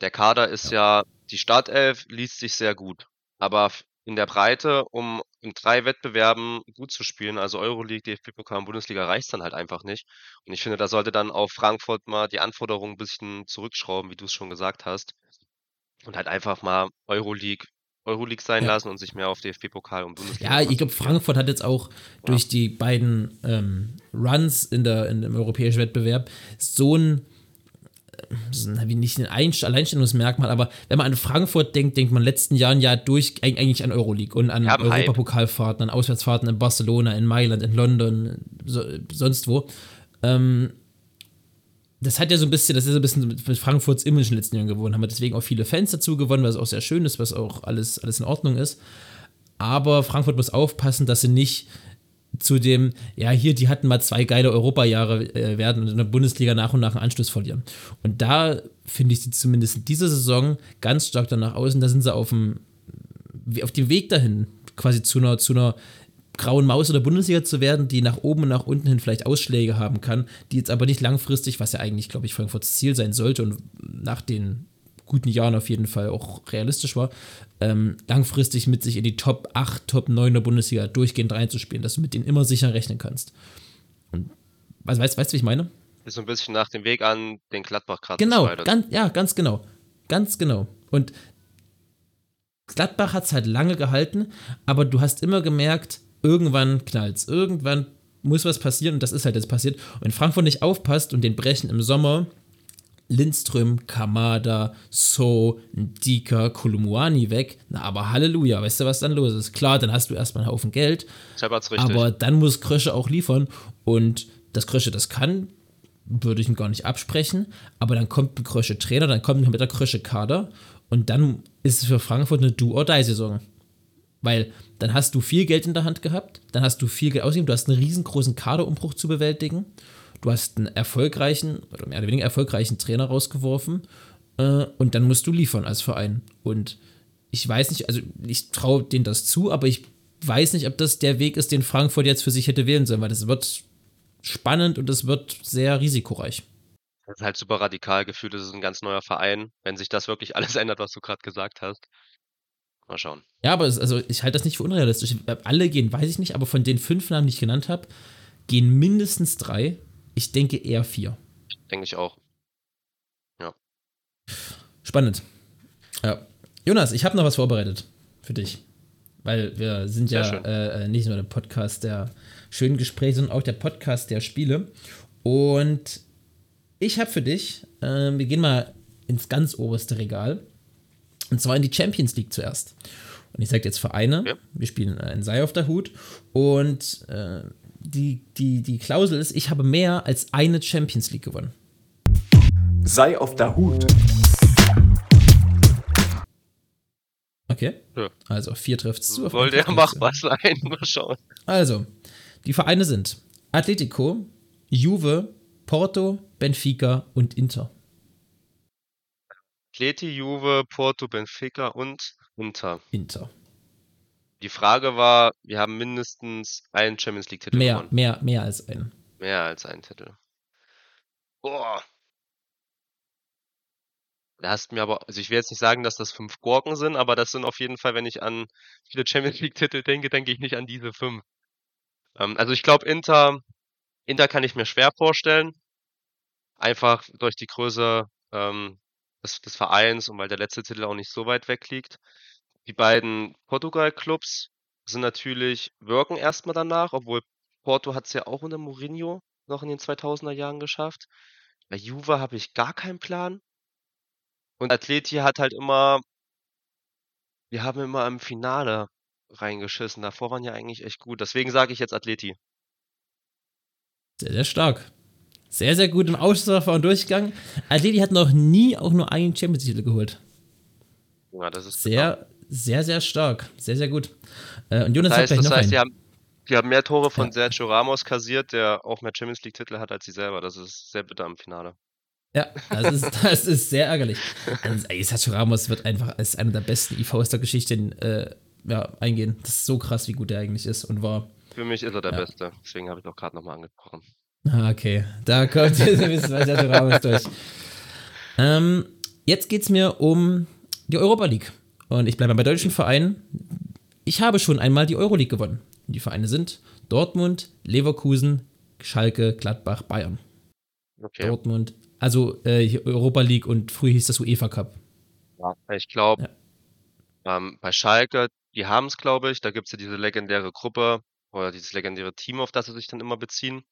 Der Kader ist ja, die Startelf liest sich sehr gut. Aber in der Breite, um in drei Wettbewerben gut zu spielen, also Euroleague, DFB-Pokal und Bundesliga, reicht's dann halt einfach nicht. Und ich finde, da sollte dann auch Frankfurt mal die Anforderungen ein bisschen zurückschrauben, wie du es schon gesagt hast. Und halt einfach mal Euroleague, Euroleague sein Ja. lassen und sich mehr auf DFB-Pokal und Bundesliga Ja, ich glaube. Frankfurt hat jetzt auch durch die beiden ähm, Runs in der, in, im europäischen Wettbewerb so ein wie nicht ein Einst- Alleinstellungsmerkmal, aber wenn man an Frankfurt denkt, denkt man in den letzten Jahren ja durch eig- eigentlich an Euroleague und an Hype. Europapokalfahrten, an Auswärtsfahrten in Barcelona, in Mailand, in London, so, sonst wo. Ähm, das hat ja so ein bisschen, das ist so ein bisschen mit Frankfurts Image in den letzten Jahren gewonnen, haben wir deswegen auch viele Fans dazu gewonnen, was auch sehr schön ist, was auch alles, alles in Ordnung ist. Aber Frankfurt muss aufpassen, dass sie nicht zu dem, ja, hier, die hatten mal zwei geile Europajahre äh, werden und in der Bundesliga nach und nach einen Anschluss verlieren. Und da finde ich sie zumindest in dieser Saison ganz stark danach außen, da sind sie auf dem, auf dem Weg dahin, quasi zu einer, zu einer grauen Maus oder Bundesliga zu werden, die nach oben und nach unten hin vielleicht Ausschläge haben kann, die jetzt aber nicht langfristig, was ja eigentlich, glaube ich, Frankfurts Ziel sein sollte und nach den guten Jahren auf jeden Fall auch realistisch war, ähm, langfristig mit sich in die Top 8, Top 9 der Bundesliga durchgehend reinzuspielen, dass du mit denen immer sicher rechnen kannst. Und weißt, weißt, weißt du, wie ich meine? Ist so ein bisschen nach dem Weg an den Gladbach gerade Genau, ganz, ja, ganz genau. Ganz genau. Und Gladbach hat es halt lange gehalten, aber du hast immer gemerkt, irgendwann knallt's. Irgendwann muss was passieren und das ist halt jetzt passiert. Und wenn Frankfurt nicht aufpasst und den brechen im Sommer Lindström, Kamada, So, Dika, Kolumuani weg. Na, aber Halleluja, weißt du, was dann los ist? Klar, dann hast du erstmal einen Haufen Geld. Aber dann muss Krösche auch liefern. Und das Krösche das kann, würde ich ihm gar nicht absprechen. Aber dann kommt ein Krösche Trainer, dann kommt mit der Krösche Kader. Und dann ist es für Frankfurt eine Do-or-Die-Saison. Weil dann hast du viel Geld in der Hand gehabt, dann hast du viel Geld ausgegeben, du hast einen riesengroßen Kaderumbruch zu bewältigen du hast einen erfolgreichen oder mehr oder weniger erfolgreichen Trainer rausgeworfen äh, und dann musst du liefern als Verein. Und ich weiß nicht, also ich traue denen das zu, aber ich weiß nicht, ob das der Weg ist, den Frankfurt jetzt für sich hätte wählen sollen, weil das wird spannend und es wird sehr risikoreich. Das ist halt super radikal gefühlt, das ist ein ganz neuer Verein, wenn sich das wirklich alles ändert, was du gerade gesagt hast. Mal schauen. Ja, aber es, also ich halte das nicht für unrealistisch. Alle gehen, weiß ich nicht, aber von den fünf Namen, die ich genannt habe, gehen mindestens drei ich denke eher vier. Denke ich auch. Ja. Spannend. Ja. Jonas, ich habe noch was vorbereitet für dich. Weil wir sind Sehr ja äh, äh, nicht nur der Podcast der schönen Gespräche, sondern auch der Podcast der Spiele. Und ich habe für dich, äh, wir gehen mal ins ganz oberste Regal. Und zwar in die Champions League zuerst. Und ich sage jetzt Vereine. Ja. Wir spielen ein Sei auf der Hut. Und äh, die, die, die Klausel ist, ich habe mehr als eine Champions League gewonnen. Sei auf der Hut. Okay. Ja. Also vier trifft es zu. Soll der machbar sein? Mal schauen. Also, die Vereine sind Atletico, Juve, Porto, Benfica und Inter. Atleti, Juve, Porto, Benfica und Inter. Inter. Die Frage war, wir haben mindestens einen Champions League-Titel mehr, gewonnen. Mehr, mehr als einen. Mehr als einen Titel. Boah. Da hast mir aber, also ich will jetzt nicht sagen, dass das fünf Gurken sind, aber das sind auf jeden Fall, wenn ich an viele Champions League-Titel denke, denke ich nicht an diese fünf. Ähm, also ich glaube, Inter, Inter kann ich mir schwer vorstellen. Einfach durch die Größe ähm, des, des Vereins und weil der letzte Titel auch nicht so weit weg liegt. Die beiden Portugal-Clubs sind natürlich wirken erstmal danach, obwohl Porto hat es ja auch unter Mourinho noch in den 2000er Jahren geschafft. Bei Juve habe ich gar keinen Plan. Und Atleti hat halt immer wir haben immer im Finale reingeschissen. Davor waren ja eigentlich echt gut. Deswegen sage ich jetzt Atleti. Sehr, sehr stark. Sehr, sehr gut im Ausschussverfahren durchgegangen. Atleti hat noch nie auch nur einen Champions-Titel geholt. Ja, das ist sehr, genau. Sehr, sehr stark. Sehr, sehr gut. Äh, und Jonas das heißt, hat gleich das noch heißt, einen. Die haben, die haben mehr Tore von ja. Sergio Ramos kassiert, der auch mehr Champions League-Titel hat als sie selber. Das ist sehr bitter im Finale. Ja, das ist, das ist sehr ärgerlich. Also, Sergio Ramos wird einfach als einer der besten IVs der Geschichte äh, ja, eingehen. Das ist so krass, wie gut er eigentlich ist und war. Für mich ist er der ja. Beste. Deswegen habe ich auch gerade nochmal angesprochen. Ah, okay. Da kommt jetzt ein bisschen Sergio Ramos durch. Ähm, jetzt geht es mir um die Europa League. Und ich bleibe bei deutschen Vereinen. Ich habe schon einmal die Euroleague gewonnen. Die Vereine sind Dortmund, Leverkusen, Schalke, Gladbach, Bayern. Okay. Dortmund, also äh, Europa League und früher hieß das UEFA Cup. Ja, ich glaube, ja. ähm, bei Schalke, die haben es, glaube ich. Da gibt es ja diese legendäre Gruppe oder dieses legendäre Team, auf das sie sich dann immer beziehen.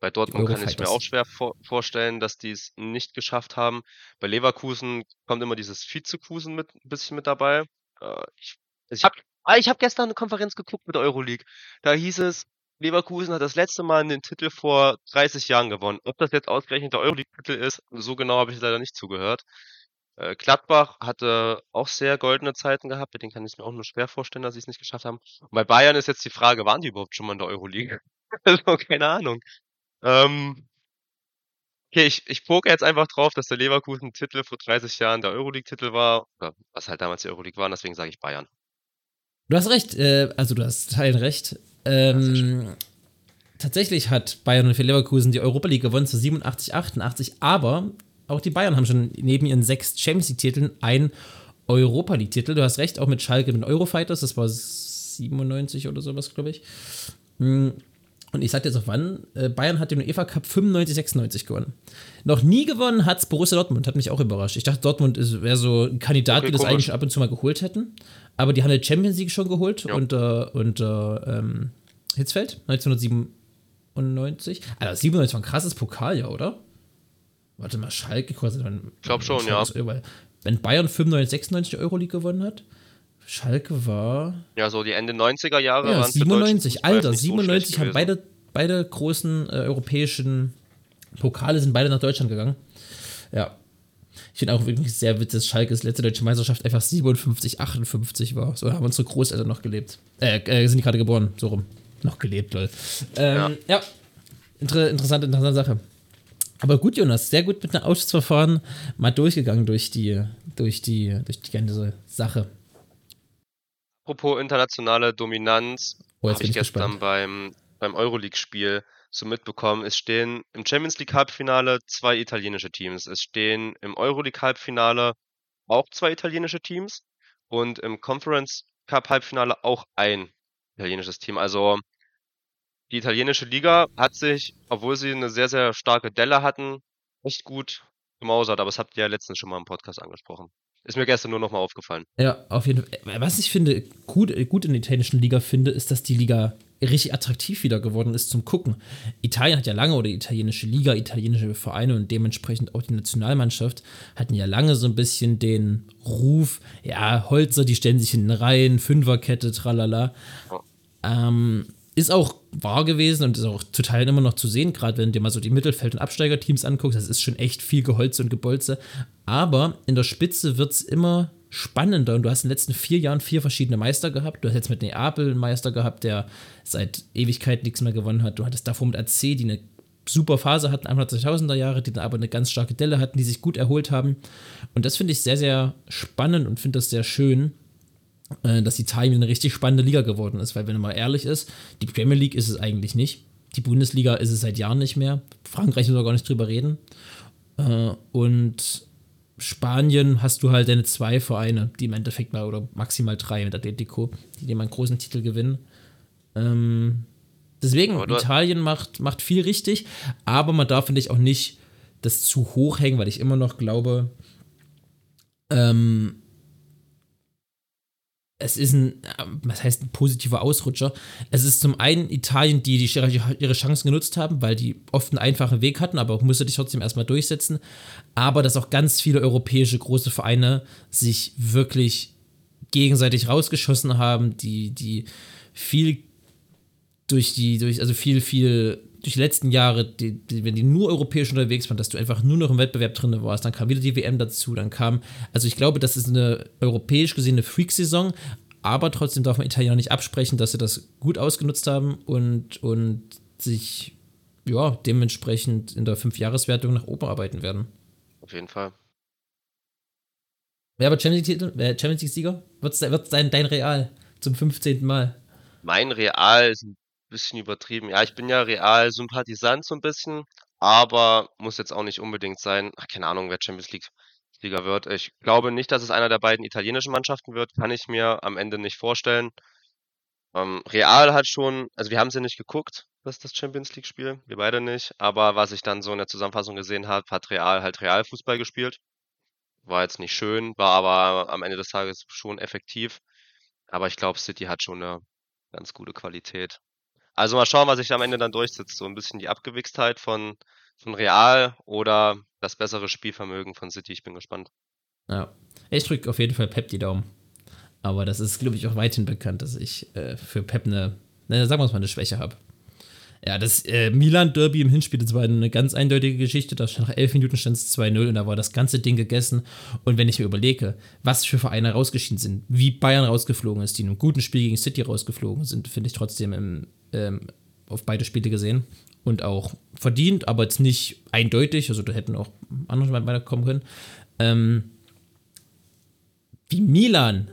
Bei Dortmund kann ich mir auch schwer vor vorstellen, dass die es nicht geschafft haben. Bei Leverkusen kommt immer dieses Vizekusen mit ein bisschen mit dabei. Äh, ich ich habe ah, ich hab gestern eine Konferenz geguckt mit der Euroleague. Da hieß es, Leverkusen hat das letzte Mal einen Titel vor 30 Jahren gewonnen. Ob das jetzt ausgerechnet der Euroleague-Titel ist, so genau habe ich leider nicht zugehört. Äh, Gladbach hatte auch sehr goldene Zeiten gehabt, bei denen kann ich mir auch nur schwer vorstellen, dass sie es nicht geschafft haben. Und bei Bayern ist jetzt die Frage, waren die überhaupt schon mal in der Euroleague? also, keine Ahnung. Ähm, okay, ich, ich poke jetzt einfach drauf, dass der Leverkusen-Titel vor 30 Jahren der Euroleague-Titel war, oder was halt damals die Euroleague war, und deswegen sage ich Bayern. Du hast recht, äh, also du hast Teil recht. Ähm, tatsächlich hat Bayern für Leverkusen die Europa League gewonnen zu 87, 88, aber auch die Bayern haben schon neben ihren sechs Champions League-Titeln einen Europa League-Titel. Du hast recht, auch mit Schalke mit Eurofighters, das war 97 oder sowas, glaube ich. Und ich sag dir jetzt auch wann, äh, Bayern hat den UEFA Cup 95, 96 gewonnen. Noch nie gewonnen hat es Borussia Dortmund, hat mich auch überrascht. Ich dachte, Dortmund wäre so ein Kandidat, okay, die das komisch. eigentlich ab und zu mal geholt hätten. Aber die haben die Champions League schon geholt ja. unter, unter ähm, Hitzfeld 1997. Alter, 97 war ein krasses Pokaljahr, oder? Warte mal, Schalke kostet. Ich glaube schon, ja. Wenn Bayern 95, 96 Euroleague gewonnen hat, Schalke war. Ja, so die Ende 90er Jahre. Ja, 97, Alter, 97 so haben beide, beide großen äh, europäischen Pokale sind beide nach Deutschland gegangen. Ja, ich finde auch übrigens sehr witzig, dass Schalkes letzte deutsche Meisterschaft einfach 57, 58 war. So haben unsere Großeltern noch gelebt. Äh, äh sind die gerade geboren, so rum. Noch gelebt, lol. Ähm, ja. ja. Inter interessante, interessante Sache. Aber gut, Jonas, sehr gut mit einem Ausschussverfahren mal durchgegangen durch die, durch die, durch die ganze Sache. Apropos internationale Dominanz, oh, habe ich gestern gespannt. beim, beim Euroleague-Spiel so mitbekommen, es stehen im Champions League Halbfinale zwei italienische Teams. Es stehen im Euroleague Halbfinale auch zwei italienische Teams und im Conference Cup Halbfinale auch ein italienisches Team. Also die italienische Liga hat sich, obwohl sie eine sehr, sehr starke Delle hatten, echt gut gemausert. Aber das habt ihr ja letztens schon mal im Podcast angesprochen. Ist mir gestern nur nochmal aufgefallen. Ja, auf jeden Fall. Was ich finde, gut, gut in der italienischen Liga finde, ist, dass die Liga richtig attraktiv wieder geworden ist zum Gucken. Italien hat ja lange, oder italienische Liga, italienische Vereine und dementsprechend auch die Nationalmannschaft hatten ja lange so ein bisschen den Ruf, ja, Holzer, die stellen sich hinten rein, Fünferkette, tralala. Ähm, ist auch wahr gewesen und ist auch zu Teilen immer noch zu sehen, gerade wenn du dir mal so die Mittelfeld- und Absteigerteams anguckst, das ist schon echt viel Geholze und Gebolze. Aber in der Spitze wird es immer spannender und du hast in den letzten vier Jahren vier verschiedene Meister gehabt. Du hast jetzt mit Neapel einen Meister gehabt, der seit Ewigkeit nichts mehr gewonnen hat. Du hattest davor mit AC, die eine super Phase hatten, 120.000er Jahre, die dann aber eine ganz starke Delle hatten, die sich gut erholt haben. Und das finde ich sehr, sehr spannend und finde das sehr schön, dass Italien eine richtig spannende Liga geworden ist. Weil, wenn man mal ehrlich ist, die Premier League ist es eigentlich nicht. Die Bundesliga ist es seit Jahren nicht mehr. Frankreich müssen wir gar nicht drüber reden. Äh, und Spanien hast du halt deine zwei Vereine, die im Endeffekt mal oder maximal drei mit Atletico, die dem einen großen Titel gewinnen. Ähm, deswegen, Italien macht, macht viel richtig, aber man darf, finde ich, auch nicht das zu hoch hängen, weil ich immer noch glaube, ähm, es ist ein, was heißt ein positiver Ausrutscher. Es ist zum einen Italien, die, die ihre Chancen genutzt haben, weil die oft einen einfachen Weg hatten, aber musste dich trotzdem erstmal durchsetzen. Aber dass auch ganz viele europäische große Vereine sich wirklich gegenseitig rausgeschossen haben, die, die viel durch die, durch, also viel, viel durch die letzten Jahre, die, die, wenn die nur europäisch unterwegs waren, dass du einfach nur noch im Wettbewerb drin warst, dann kam wieder die WM dazu, dann kam, also ich glaube, das ist eine europäisch gesehene Freak-Saison, aber trotzdem darf man Italiener nicht absprechen, dass sie das gut ausgenutzt haben und, und sich ja, dementsprechend in der Fünfjahreswertung nach oben arbeiten werden. Auf jeden Fall. Wer aber Champions League-Sieger? Wird es dein, dein Real zum 15. Mal? Mein Real ist ein bisschen übertrieben. Ja, ich bin ja real Sympathisant so ein bisschen, aber muss jetzt auch nicht unbedingt sein. Ach, keine Ahnung, wer Champions League Sieger wird. Ich glaube nicht, dass es einer der beiden italienischen Mannschaften wird. Kann ich mir am Ende nicht vorstellen. Ähm, Real hat schon, also wir haben es ja nicht geguckt, das das Champions League Spiel, wir beide nicht. Aber was ich dann so in der Zusammenfassung gesehen habe, hat Real halt Realfußball gespielt. War jetzt nicht schön, war aber am Ende des Tages schon effektiv. Aber ich glaube, City hat schon eine ganz gute Qualität. Also mal schauen, was sich am Ende dann durchsetzt. So ein bisschen die Abgewichstheit von, von Real oder das bessere Spielvermögen von City. Ich bin gespannt. Ja, ich drücke auf jeden Fall Pep die Daumen. Aber das ist, glaube ich, auch weithin bekannt, dass ich äh, für Pep eine, ne, sagen wir es mal, eine Schwäche habe. Ja, das äh, Milan-Derby im Hinspiel, das war eine ganz eindeutige Geschichte. Da stand nach elf Minuten stand es 2-0 und da war das ganze Ding gegessen. Und wenn ich mir überlege, was für Vereine rausgeschieden sind, wie Bayern rausgeflogen ist, die in einem guten Spiel gegen City rausgeflogen sind, finde ich trotzdem im, ähm, auf beide Spiele gesehen. Und auch verdient, aber jetzt nicht eindeutig. Also da hätten auch andere weiterkommen können. Ähm, wie Milan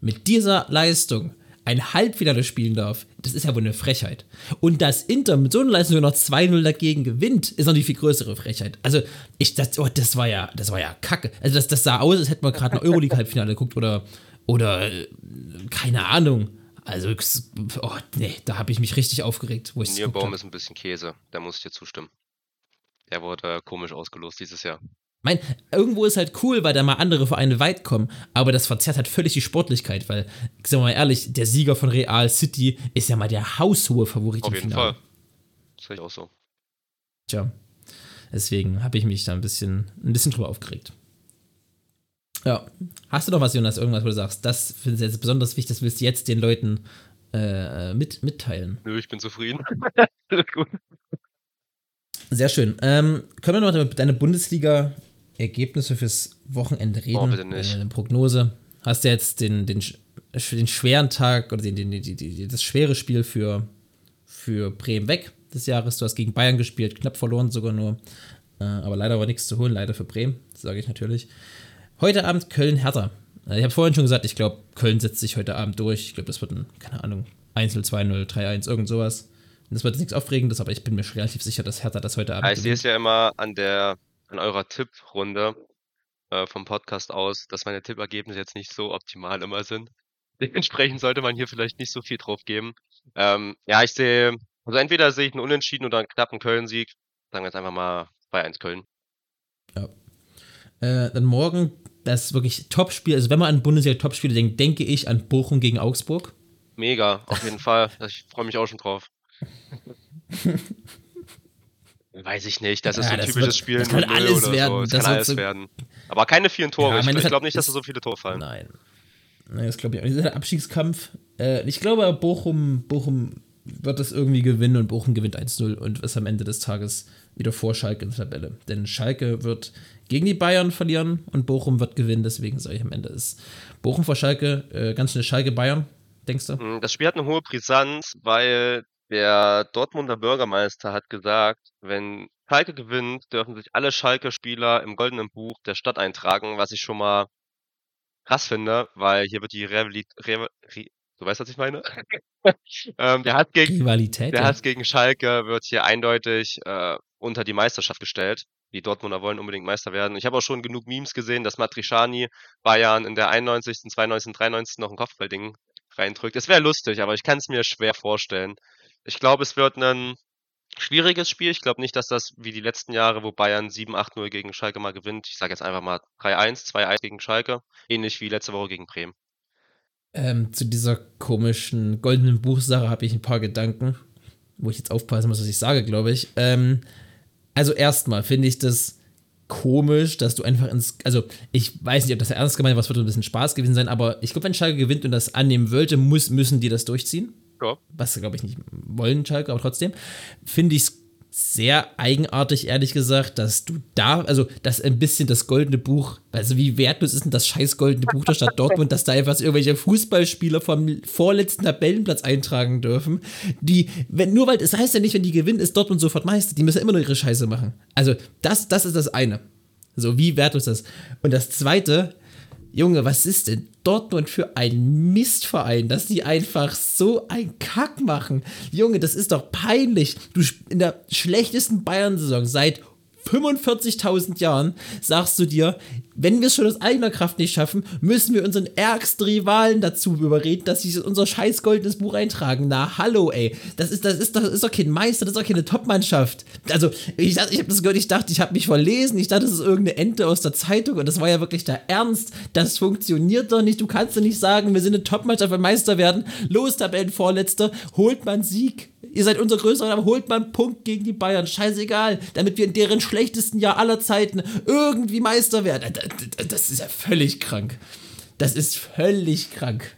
mit dieser Leistung ein Halbfinale spielen darf, das ist ja wohl eine Frechheit. Und dass Inter mit so einer Leistung noch 2-0 dagegen gewinnt, ist noch die viel größere Frechheit. Also, ich, das, oh, das war ja, das war ja kacke. Also, das, das sah aus, als hätten wir gerade ein Euroleague-Halbfinale geguckt oder, oder, äh, keine Ahnung. Also, oh, nee, da habe ich mich richtig aufgeregt. Wo Nierbaum ist ein bisschen Käse, da muss ich dir zustimmen. Der wurde komisch ausgelost dieses Jahr mein, irgendwo ist halt cool, weil da mal andere Vereine weit kommen, aber das verzerrt halt völlig die Sportlichkeit, weil, sagen wir mal ehrlich, der Sieger von Real City ist ja mal der haushohe Favorit Auf jeden Fall. Das sehe ich auch so. Tja, deswegen habe ich mich da ein bisschen, ein bisschen drüber aufgeregt. Ja. Hast du noch was, Jonas, irgendwas, wo du sagst, das findest du jetzt besonders wichtig, das willst du jetzt den Leuten äh, mit, mitteilen? Nö, ich bin zufrieden. gut. Sehr schön. Ähm, können wir noch über deine Bundesliga Ergebnisse fürs Wochenende reden. Oh, bitte nicht. Äh, Prognose. Hast du jetzt den, den, den schweren Tag oder den, den, den, den, das schwere Spiel für, für Bremen weg des Jahres. Du hast gegen Bayern gespielt, knapp verloren sogar nur. Äh, aber leider war nichts zu holen, leider für Bremen, sage ich natürlich. Heute Abend Köln-Hertha. Äh, ich habe vorhin schon gesagt, ich glaube, Köln setzt sich heute Abend durch. Ich glaube, das wird ein, keine Ahnung, 1-0, 2-0, 3-1, irgend sowas. Das wird nichts Aufregendes, aber ich bin mir relativ sicher, dass Hertha das heute Abend. Ja, ich sehe es ja immer an der an eurer Tipprunde äh, vom Podcast aus, dass meine Tippergebnisse jetzt nicht so optimal immer sind. Dementsprechend sollte man hier vielleicht nicht so viel drauf geben. Ähm, ja, ich sehe, also entweder sehe ich einen Unentschieden oder einen knappen Köln-Sieg. Sagen wir jetzt einfach mal 2-1 Köln. Ja. Äh, dann morgen das wirklich Topspiel, also wenn man an Bundesliga-Topspiele denkt, denke ich an Bochum gegen Augsburg. Mega, auf jeden Fall. Ich freue mich auch schon drauf. Weiß ich nicht. Das ist ja, so ein typisches wird, Spiel. Das kann alles werden. So. Das, das kann alles so werden. Aber keine vielen Tore. Ja, ich, ich glaube nicht, dass da so viele Tore fallen. Nein. Nein, das glaube ich auch nicht. Das ist ein Abstiegskampf. Äh, ich glaube, Bochum, Bochum wird das irgendwie gewinnen und Bochum gewinnt 1-0 und ist am Ende des Tages wieder vor Schalke in der Tabelle. Denn Schalke wird gegen die Bayern verlieren und Bochum wird gewinnen. Deswegen sage ich am Ende ist Bochum vor Schalke äh, ganz schnell Schalke-Bayern. Denkst du? Mm, das Spiel hat eine hohe Brisanz, weil der Dortmunder Bürgermeister hat gesagt, wenn Schalke gewinnt, dürfen sich alle Schalke-Spieler im goldenen Buch der Stadt eintragen, was ich schon mal krass finde, weil hier wird die Rivalität, du weißt, was ich meine? ähm, der Hass gegen, Rivalität, der Hass gegen Schalke wird hier eindeutig äh, unter die Meisterschaft gestellt. Die Dortmunder wollen unbedingt Meister werden. Ich habe auch schon genug Memes gesehen, dass Matriciani Bayern in der 91., 92., 93. noch ein Kopfballding reindrückt. Es wäre lustig, aber ich kann es mir schwer vorstellen. Ich glaube, es wird ein schwieriges Spiel. Ich glaube nicht, dass das wie die letzten Jahre, wo Bayern 7-8-0 gegen Schalke mal gewinnt. Ich sage jetzt einfach mal 3-1, 2-1 gegen Schalke. Ähnlich wie letzte Woche gegen Bremen. Ähm, zu dieser komischen goldenen Buchsache habe ich ein paar Gedanken, wo ich jetzt aufpassen muss, was ich sage, glaube ich. Ähm, also erstmal finde ich das komisch, dass du einfach ins. Also, ich weiß nicht, ob das ernst gemeint war, was wird ein bisschen Spaß gewesen sein, aber ich glaube, wenn Schalke gewinnt und das annehmen wollte, muss, müssen die das durchziehen. Ja. Was, glaube ich, nicht wollen, Schalke, aber trotzdem finde ich es sehr eigenartig, ehrlich gesagt, dass du da, also, dass ein bisschen das goldene Buch, also wie wertlos ist denn das scheiß goldene Buch der Stadt Dortmund, dass da einfach irgendwelche Fußballspieler vom vorletzten Tabellenplatz eintragen dürfen, die, wenn, nur weil, es das heißt ja nicht, wenn die gewinnen, ist Dortmund sofort Meister, die müssen immer nur ihre Scheiße machen. Also, das, das ist das eine. So, wie wertlos ist das? Und das zweite, Junge, was ist denn Dortmund für ein Mistverein, dass die einfach so ein Kack machen? Junge, das ist doch peinlich. Du in der schlechtesten Bayern-Saison seit 45.000 Jahren sagst du dir, wenn wir es schon aus eigener Kraft nicht schaffen, müssen wir unseren ärgsten Rivalen dazu überreden, dass sie unser scheiß goldenes Buch eintragen. Na, hallo, ey. Das ist, das ist, doch, das ist doch kein Meister, das ist doch keine Topmannschaft. Also, ich, ich habe das gehört, ich dachte, ich habe mich verlesen. Ich dachte, das ist irgendeine Ente aus der Zeitung und das war ja wirklich der Ernst. Das funktioniert doch nicht. Du kannst doch nicht sagen, wir sind eine Topmannschaft, wenn Meister werden. Los, Tabellenvorletzter, holt man Sieg. Ihr seid unser größerer, aber holt einen Punkt gegen die Bayern. Scheißegal, damit wir in deren schlechtesten Jahr aller Zeiten irgendwie Meister werden. Das ist ja völlig krank. Das ist völlig krank.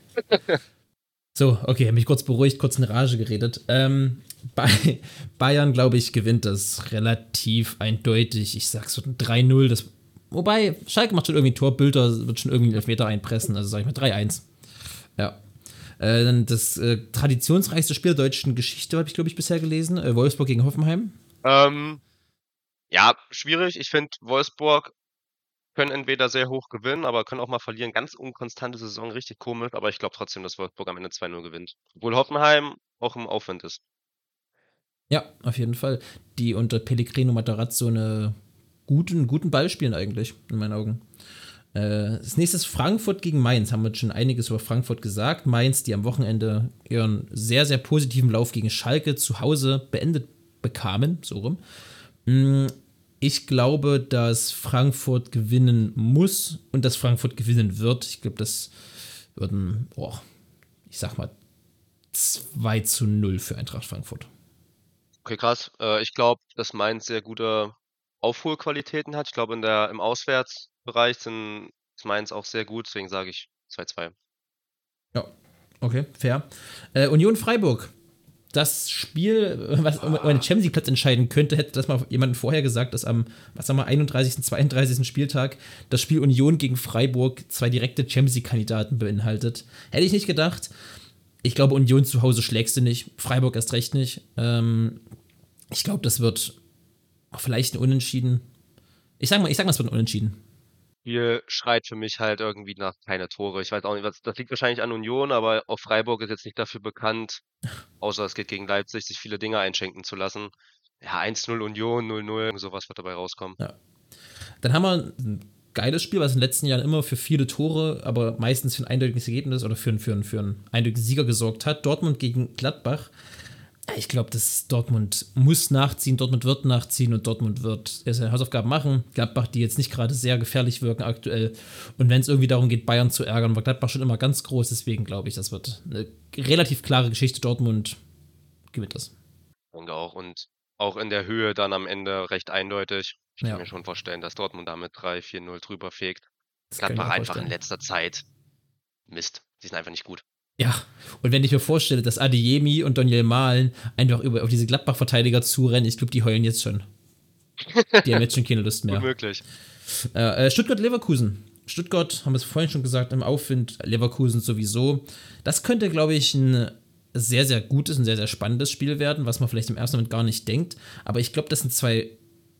So, okay, habe mich kurz beruhigt, kurz in Rage geredet. Ähm, bei Bayern, glaube ich, gewinnt das relativ eindeutig. Ich sag so ein 3-0. Das, wobei, Schalke macht schon irgendwie ein Tor, Bilder wird schon irgendwie einen Elfmeter einpressen. Also sage ich mal 3-1. Ja. Äh, dann das äh, traditionsreichste Spiel der deutschen Geschichte habe ich, glaube ich, bisher gelesen. Äh, Wolfsburg gegen Hoffenheim. Ähm, ja, schwierig. Ich finde, Wolfsburg können entweder sehr hoch gewinnen, aber können auch mal verlieren. Ganz unkonstante Saison, richtig komisch. Aber ich glaube trotzdem, dass Wolfsburg am Ende 2-0 gewinnt. Obwohl Hoffenheim auch im Aufwind ist. Ja, auf jeden Fall. Die unter Pellegrino Matarazzo eine guten, guten Ball spielen eigentlich, in meinen Augen. Äh, das nächste ist Frankfurt gegen Mainz. Haben wir schon einiges über Frankfurt gesagt. Mainz, die am Wochenende ihren sehr, sehr positiven Lauf gegen Schalke zu Hause beendet bekamen, so rum. Ich glaube, dass Frankfurt gewinnen muss und dass Frankfurt gewinnen wird. Ich glaube, das würden, oh, ich sag mal, 2 zu 0 für Eintracht Frankfurt. Okay, krass. Äh, ich glaube, dass Mainz sehr gute Aufholqualitäten hat. Ich glaube, in der, im Auswärtsbereich sind, ist Mainz auch sehr gut, deswegen sage ich 2-2. Ja, okay, fair. Äh, Union Freiburg. Das Spiel, was um einen Champions League Platz entscheiden könnte, hätte das mal jemand vorher gesagt, dass am, was sagen wir, 31., 32. Spieltag das Spiel Union gegen Freiburg zwei direkte Champions League Kandidaten beinhaltet. Hätte ich nicht gedacht. Ich glaube, Union zu Hause schlägst du nicht. Freiburg erst recht nicht. Ähm, ich glaube, das wird vielleicht ein Unentschieden. Ich sag mal, ich sag mal, es wird ein Unentschieden. Spiel schreit für mich halt irgendwie nach keine Tore. Ich weiß auch nicht, was, das liegt wahrscheinlich an Union, aber auch Freiburg ist jetzt nicht dafür bekannt, außer es geht gegen Leipzig, sich viele Dinge einschenken zu lassen. Ja, 1-0 Union, 0-0, sowas wird dabei rauskommen. Ja. Dann haben wir ein geiles Spiel, was in den letzten Jahren immer für viele Tore, aber meistens für ein eindeutiges Ergebnis oder für, für, für einen eindeutigen Sieger gesorgt hat. Dortmund gegen Gladbach. Ich glaube, dass Dortmund muss nachziehen, Dortmund wird nachziehen und Dortmund wird seine Hausaufgaben machen. Gladbach, die jetzt nicht gerade sehr gefährlich wirken aktuell. Und wenn es irgendwie darum geht, Bayern zu ärgern, war Gladbach schon immer ganz groß. Deswegen glaube ich, das wird eine relativ klare Geschichte. Dortmund gewinnt das. Ich denke auch. Und auch in der Höhe dann am Ende recht eindeutig. Ich kann Ja. mir schon vorstellen, dass Dortmund damit 3-4-0 drüber fegt. Das Gladbach einfach in vorstellen. letzter Zeit Mist. Die sind einfach nicht gut. Ja, und wenn ich mir vorstelle, dass Adeyemi und Daniel Mahlen einfach über, auf diese Gladbach-Verteidiger zurennen, ich glaube, die heulen jetzt schon. Die haben jetzt schon keine Lust mehr. Unmöglich. Äh, äh, Stuttgart-Leverkusen. Stuttgart, haben wir es vorhin schon gesagt, im Aufwind, Leverkusen sowieso. Das könnte, glaube ich, ein sehr, sehr gutes, ein sehr, sehr spannendes Spiel werden, was man vielleicht im ersten Moment gar nicht denkt. Aber ich glaube, das sind zwei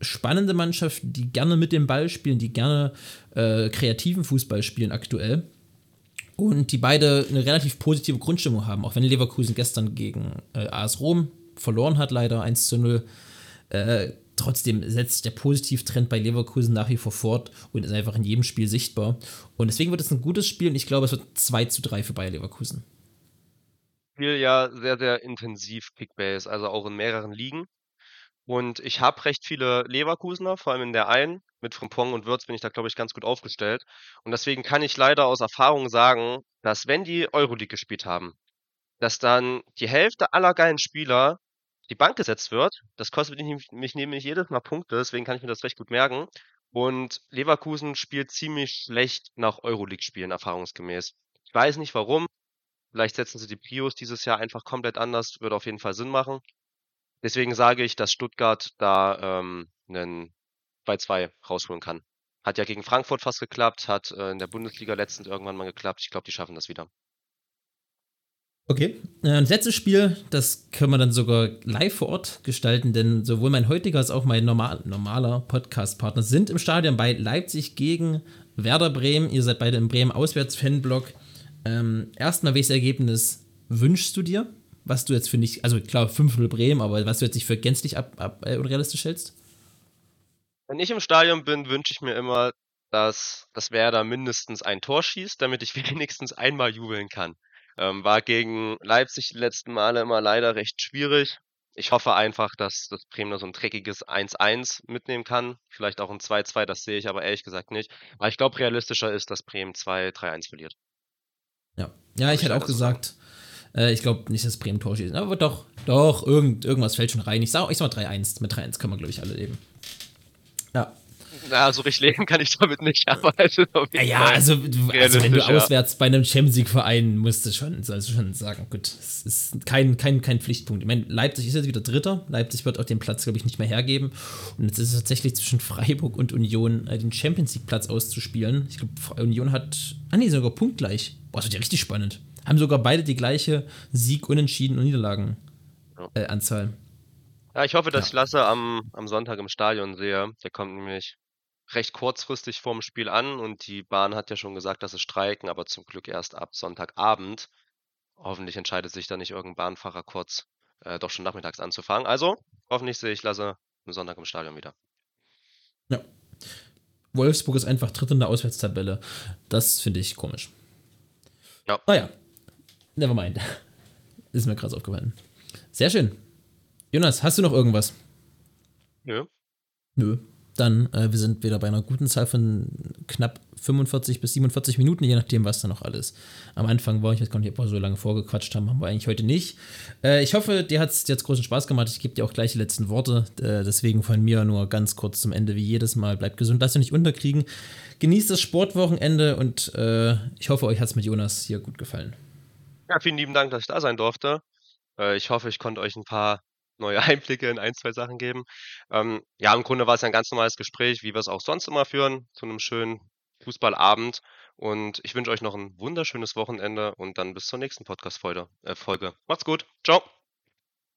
spannende Mannschaften, die gerne mit dem Ball spielen, die gerne äh, kreativen Fußball spielen aktuell. Und die beide eine relativ positive Grundstimmung haben, auch wenn Leverkusen gestern gegen äh, AS Rom verloren hat, leider 1 zu 0. Äh, trotzdem setzt sich der Positivtrend bei Leverkusen nach wie vor fort und ist einfach in jedem Spiel sichtbar. Und deswegen wird es ein gutes Spiel und ich glaube, es wird 2 zu 3 für Bayer Leverkusen. Spiel ja sehr, sehr intensiv Kickbase, also auch in mehreren Ligen. Und ich habe recht viele Leverkusener, vor allem in der einen. Mit Frimpong und Würz bin ich da, glaube ich, ganz gut aufgestellt. Und deswegen kann ich leider aus Erfahrung sagen, dass wenn die Euroleague gespielt haben, dass dann die Hälfte aller geilen Spieler die Bank gesetzt wird. Das kostet mich, nämlich jedes Mal Punkte, deswegen kann ich mir das recht gut merken. Und Leverkusen spielt ziemlich schlecht nach Euroleague-Spielen, erfahrungsgemäß. Ich weiß nicht warum. Vielleicht setzen sie die Prios dieses Jahr einfach komplett anders, würde auf jeden Fall Sinn machen. Deswegen sage ich, dass Stuttgart da ähm, einen 2-2 rausholen kann. Hat ja gegen Frankfurt fast geklappt, hat äh, in der Bundesliga letztens irgendwann mal geklappt. Ich glaube, die schaffen das wieder. Okay. Äh, Das letzte Spiel, das können wir dann sogar live vor Ort gestalten, denn sowohl mein heutiger als auch mein normal, normaler Podcast-Partner sind im Stadion bei Leipzig gegen Werder Bremen. Ihr seid beide im Bremen Auswärts-Fanblock. Ähm, erstmal, welches Ergebnis wünschst du dir? Was du jetzt für nicht, also klar, 5-0 Bremen, aber was du jetzt nicht für gänzlich ab, ab, äh, unrealistisch hältst? Wenn ich im Stadion bin, wünsche ich mir immer, dass das Werder mindestens ein Tor schießt, damit ich wenigstens einmal jubeln kann. Ähm, war gegen Leipzig die letzten Male immer leider recht schwierig. Ich hoffe einfach, dass das Bremen da so ein dreckiges 1-1 mitnehmen kann. Vielleicht auch ein 2-2, das sehe ich aber ehrlich gesagt nicht. Aber ich glaube, realistischer ist, dass Bremen 2-3-1 verliert. Ja, ja ich hätte auch gesagt, äh, ich glaube nicht, dass Bremen Tor schießt. Aber doch, doch, irgend, irgendwas fällt schon rein. Ich sage ich sag mal 3-1. Mit 3-1 können wir, glaube ich, alle leben. Ja. Na, so richtig leben kann ich damit nicht, aber es ist auf Ja, jeden ja Fall also, also wenn du auswärts bei einem Champions League-Verein musst du schon, sollst du schon sagen, gut, es ist kein, kein, kein Pflichtpunkt. Ich meine, Leipzig ist jetzt wieder Dritter. Leipzig wird auch den Platz, glaube ich, nicht mehr hergeben. Und jetzt ist es tatsächlich zwischen Freiburg und Union äh, den Champions League-Platz auszuspielen. Ich glaube, Union hat, ah nee, sogar punktgleich. Boah, das wird ja richtig spannend. Haben sogar beide die gleiche Sieg, Unentschieden und Niederlagen. Äh. Ja, ich hoffe, dass Ja. ich Lasse am, am Sonntag im Stadion sehe. Der kommt nämlich recht kurzfristig vorm Spiel an und die Bahn hat ja schon gesagt, dass sie streiken, aber zum Glück erst ab Sonntagabend. Hoffentlich entscheidet sich da nicht irgendein Bahnfahrer kurz, äh, doch schon nachmittags anzufangen. Also, hoffentlich sehe ich Lasse am Sonntag im Stadion wieder. Ja. Wolfsburg ist einfach Dritter in der Auswärtstabelle. Das finde ich komisch. Ja. Naja, never mind. Ist mir krass aufgefallen. Sehr schön. Jonas, hast du noch irgendwas? Nö. Nö. Dann, äh, wir sind wieder bei einer guten Zahl von knapp 45 bis 47 Minuten, je nachdem, was da noch alles. Am Anfang war ich weiß gar nicht, ob wir so lange vorgequatscht haben, haben wir eigentlich heute nicht. Äh, ich hoffe, dir hat es jetzt großen Spaß gemacht. Ich gebe dir auch gleich die letzten Worte. Äh, deswegen von mir nur ganz kurz zum Ende, wie jedes Mal. Bleibt gesund, lasst euch nicht unterkriegen. Genießt das Sportwochenende und äh, ich hoffe, euch hat es mit Jonas hier gut gefallen. Ja, vielen lieben Dank, dass ich da sein durfte. Äh, ich hoffe, ich konnte euch ein paar neue Einblicke in ein, zwei Sachen geben. Ähm, ja, im Grunde war es ein ganz normales Gespräch, wie wir es auch sonst immer führen, zu einem schönen Fußballabend. Und ich wünsche euch noch ein wunderschönes Wochenende und dann bis zur nächsten Podcast-Folge. Äh. Macht's gut. Ciao.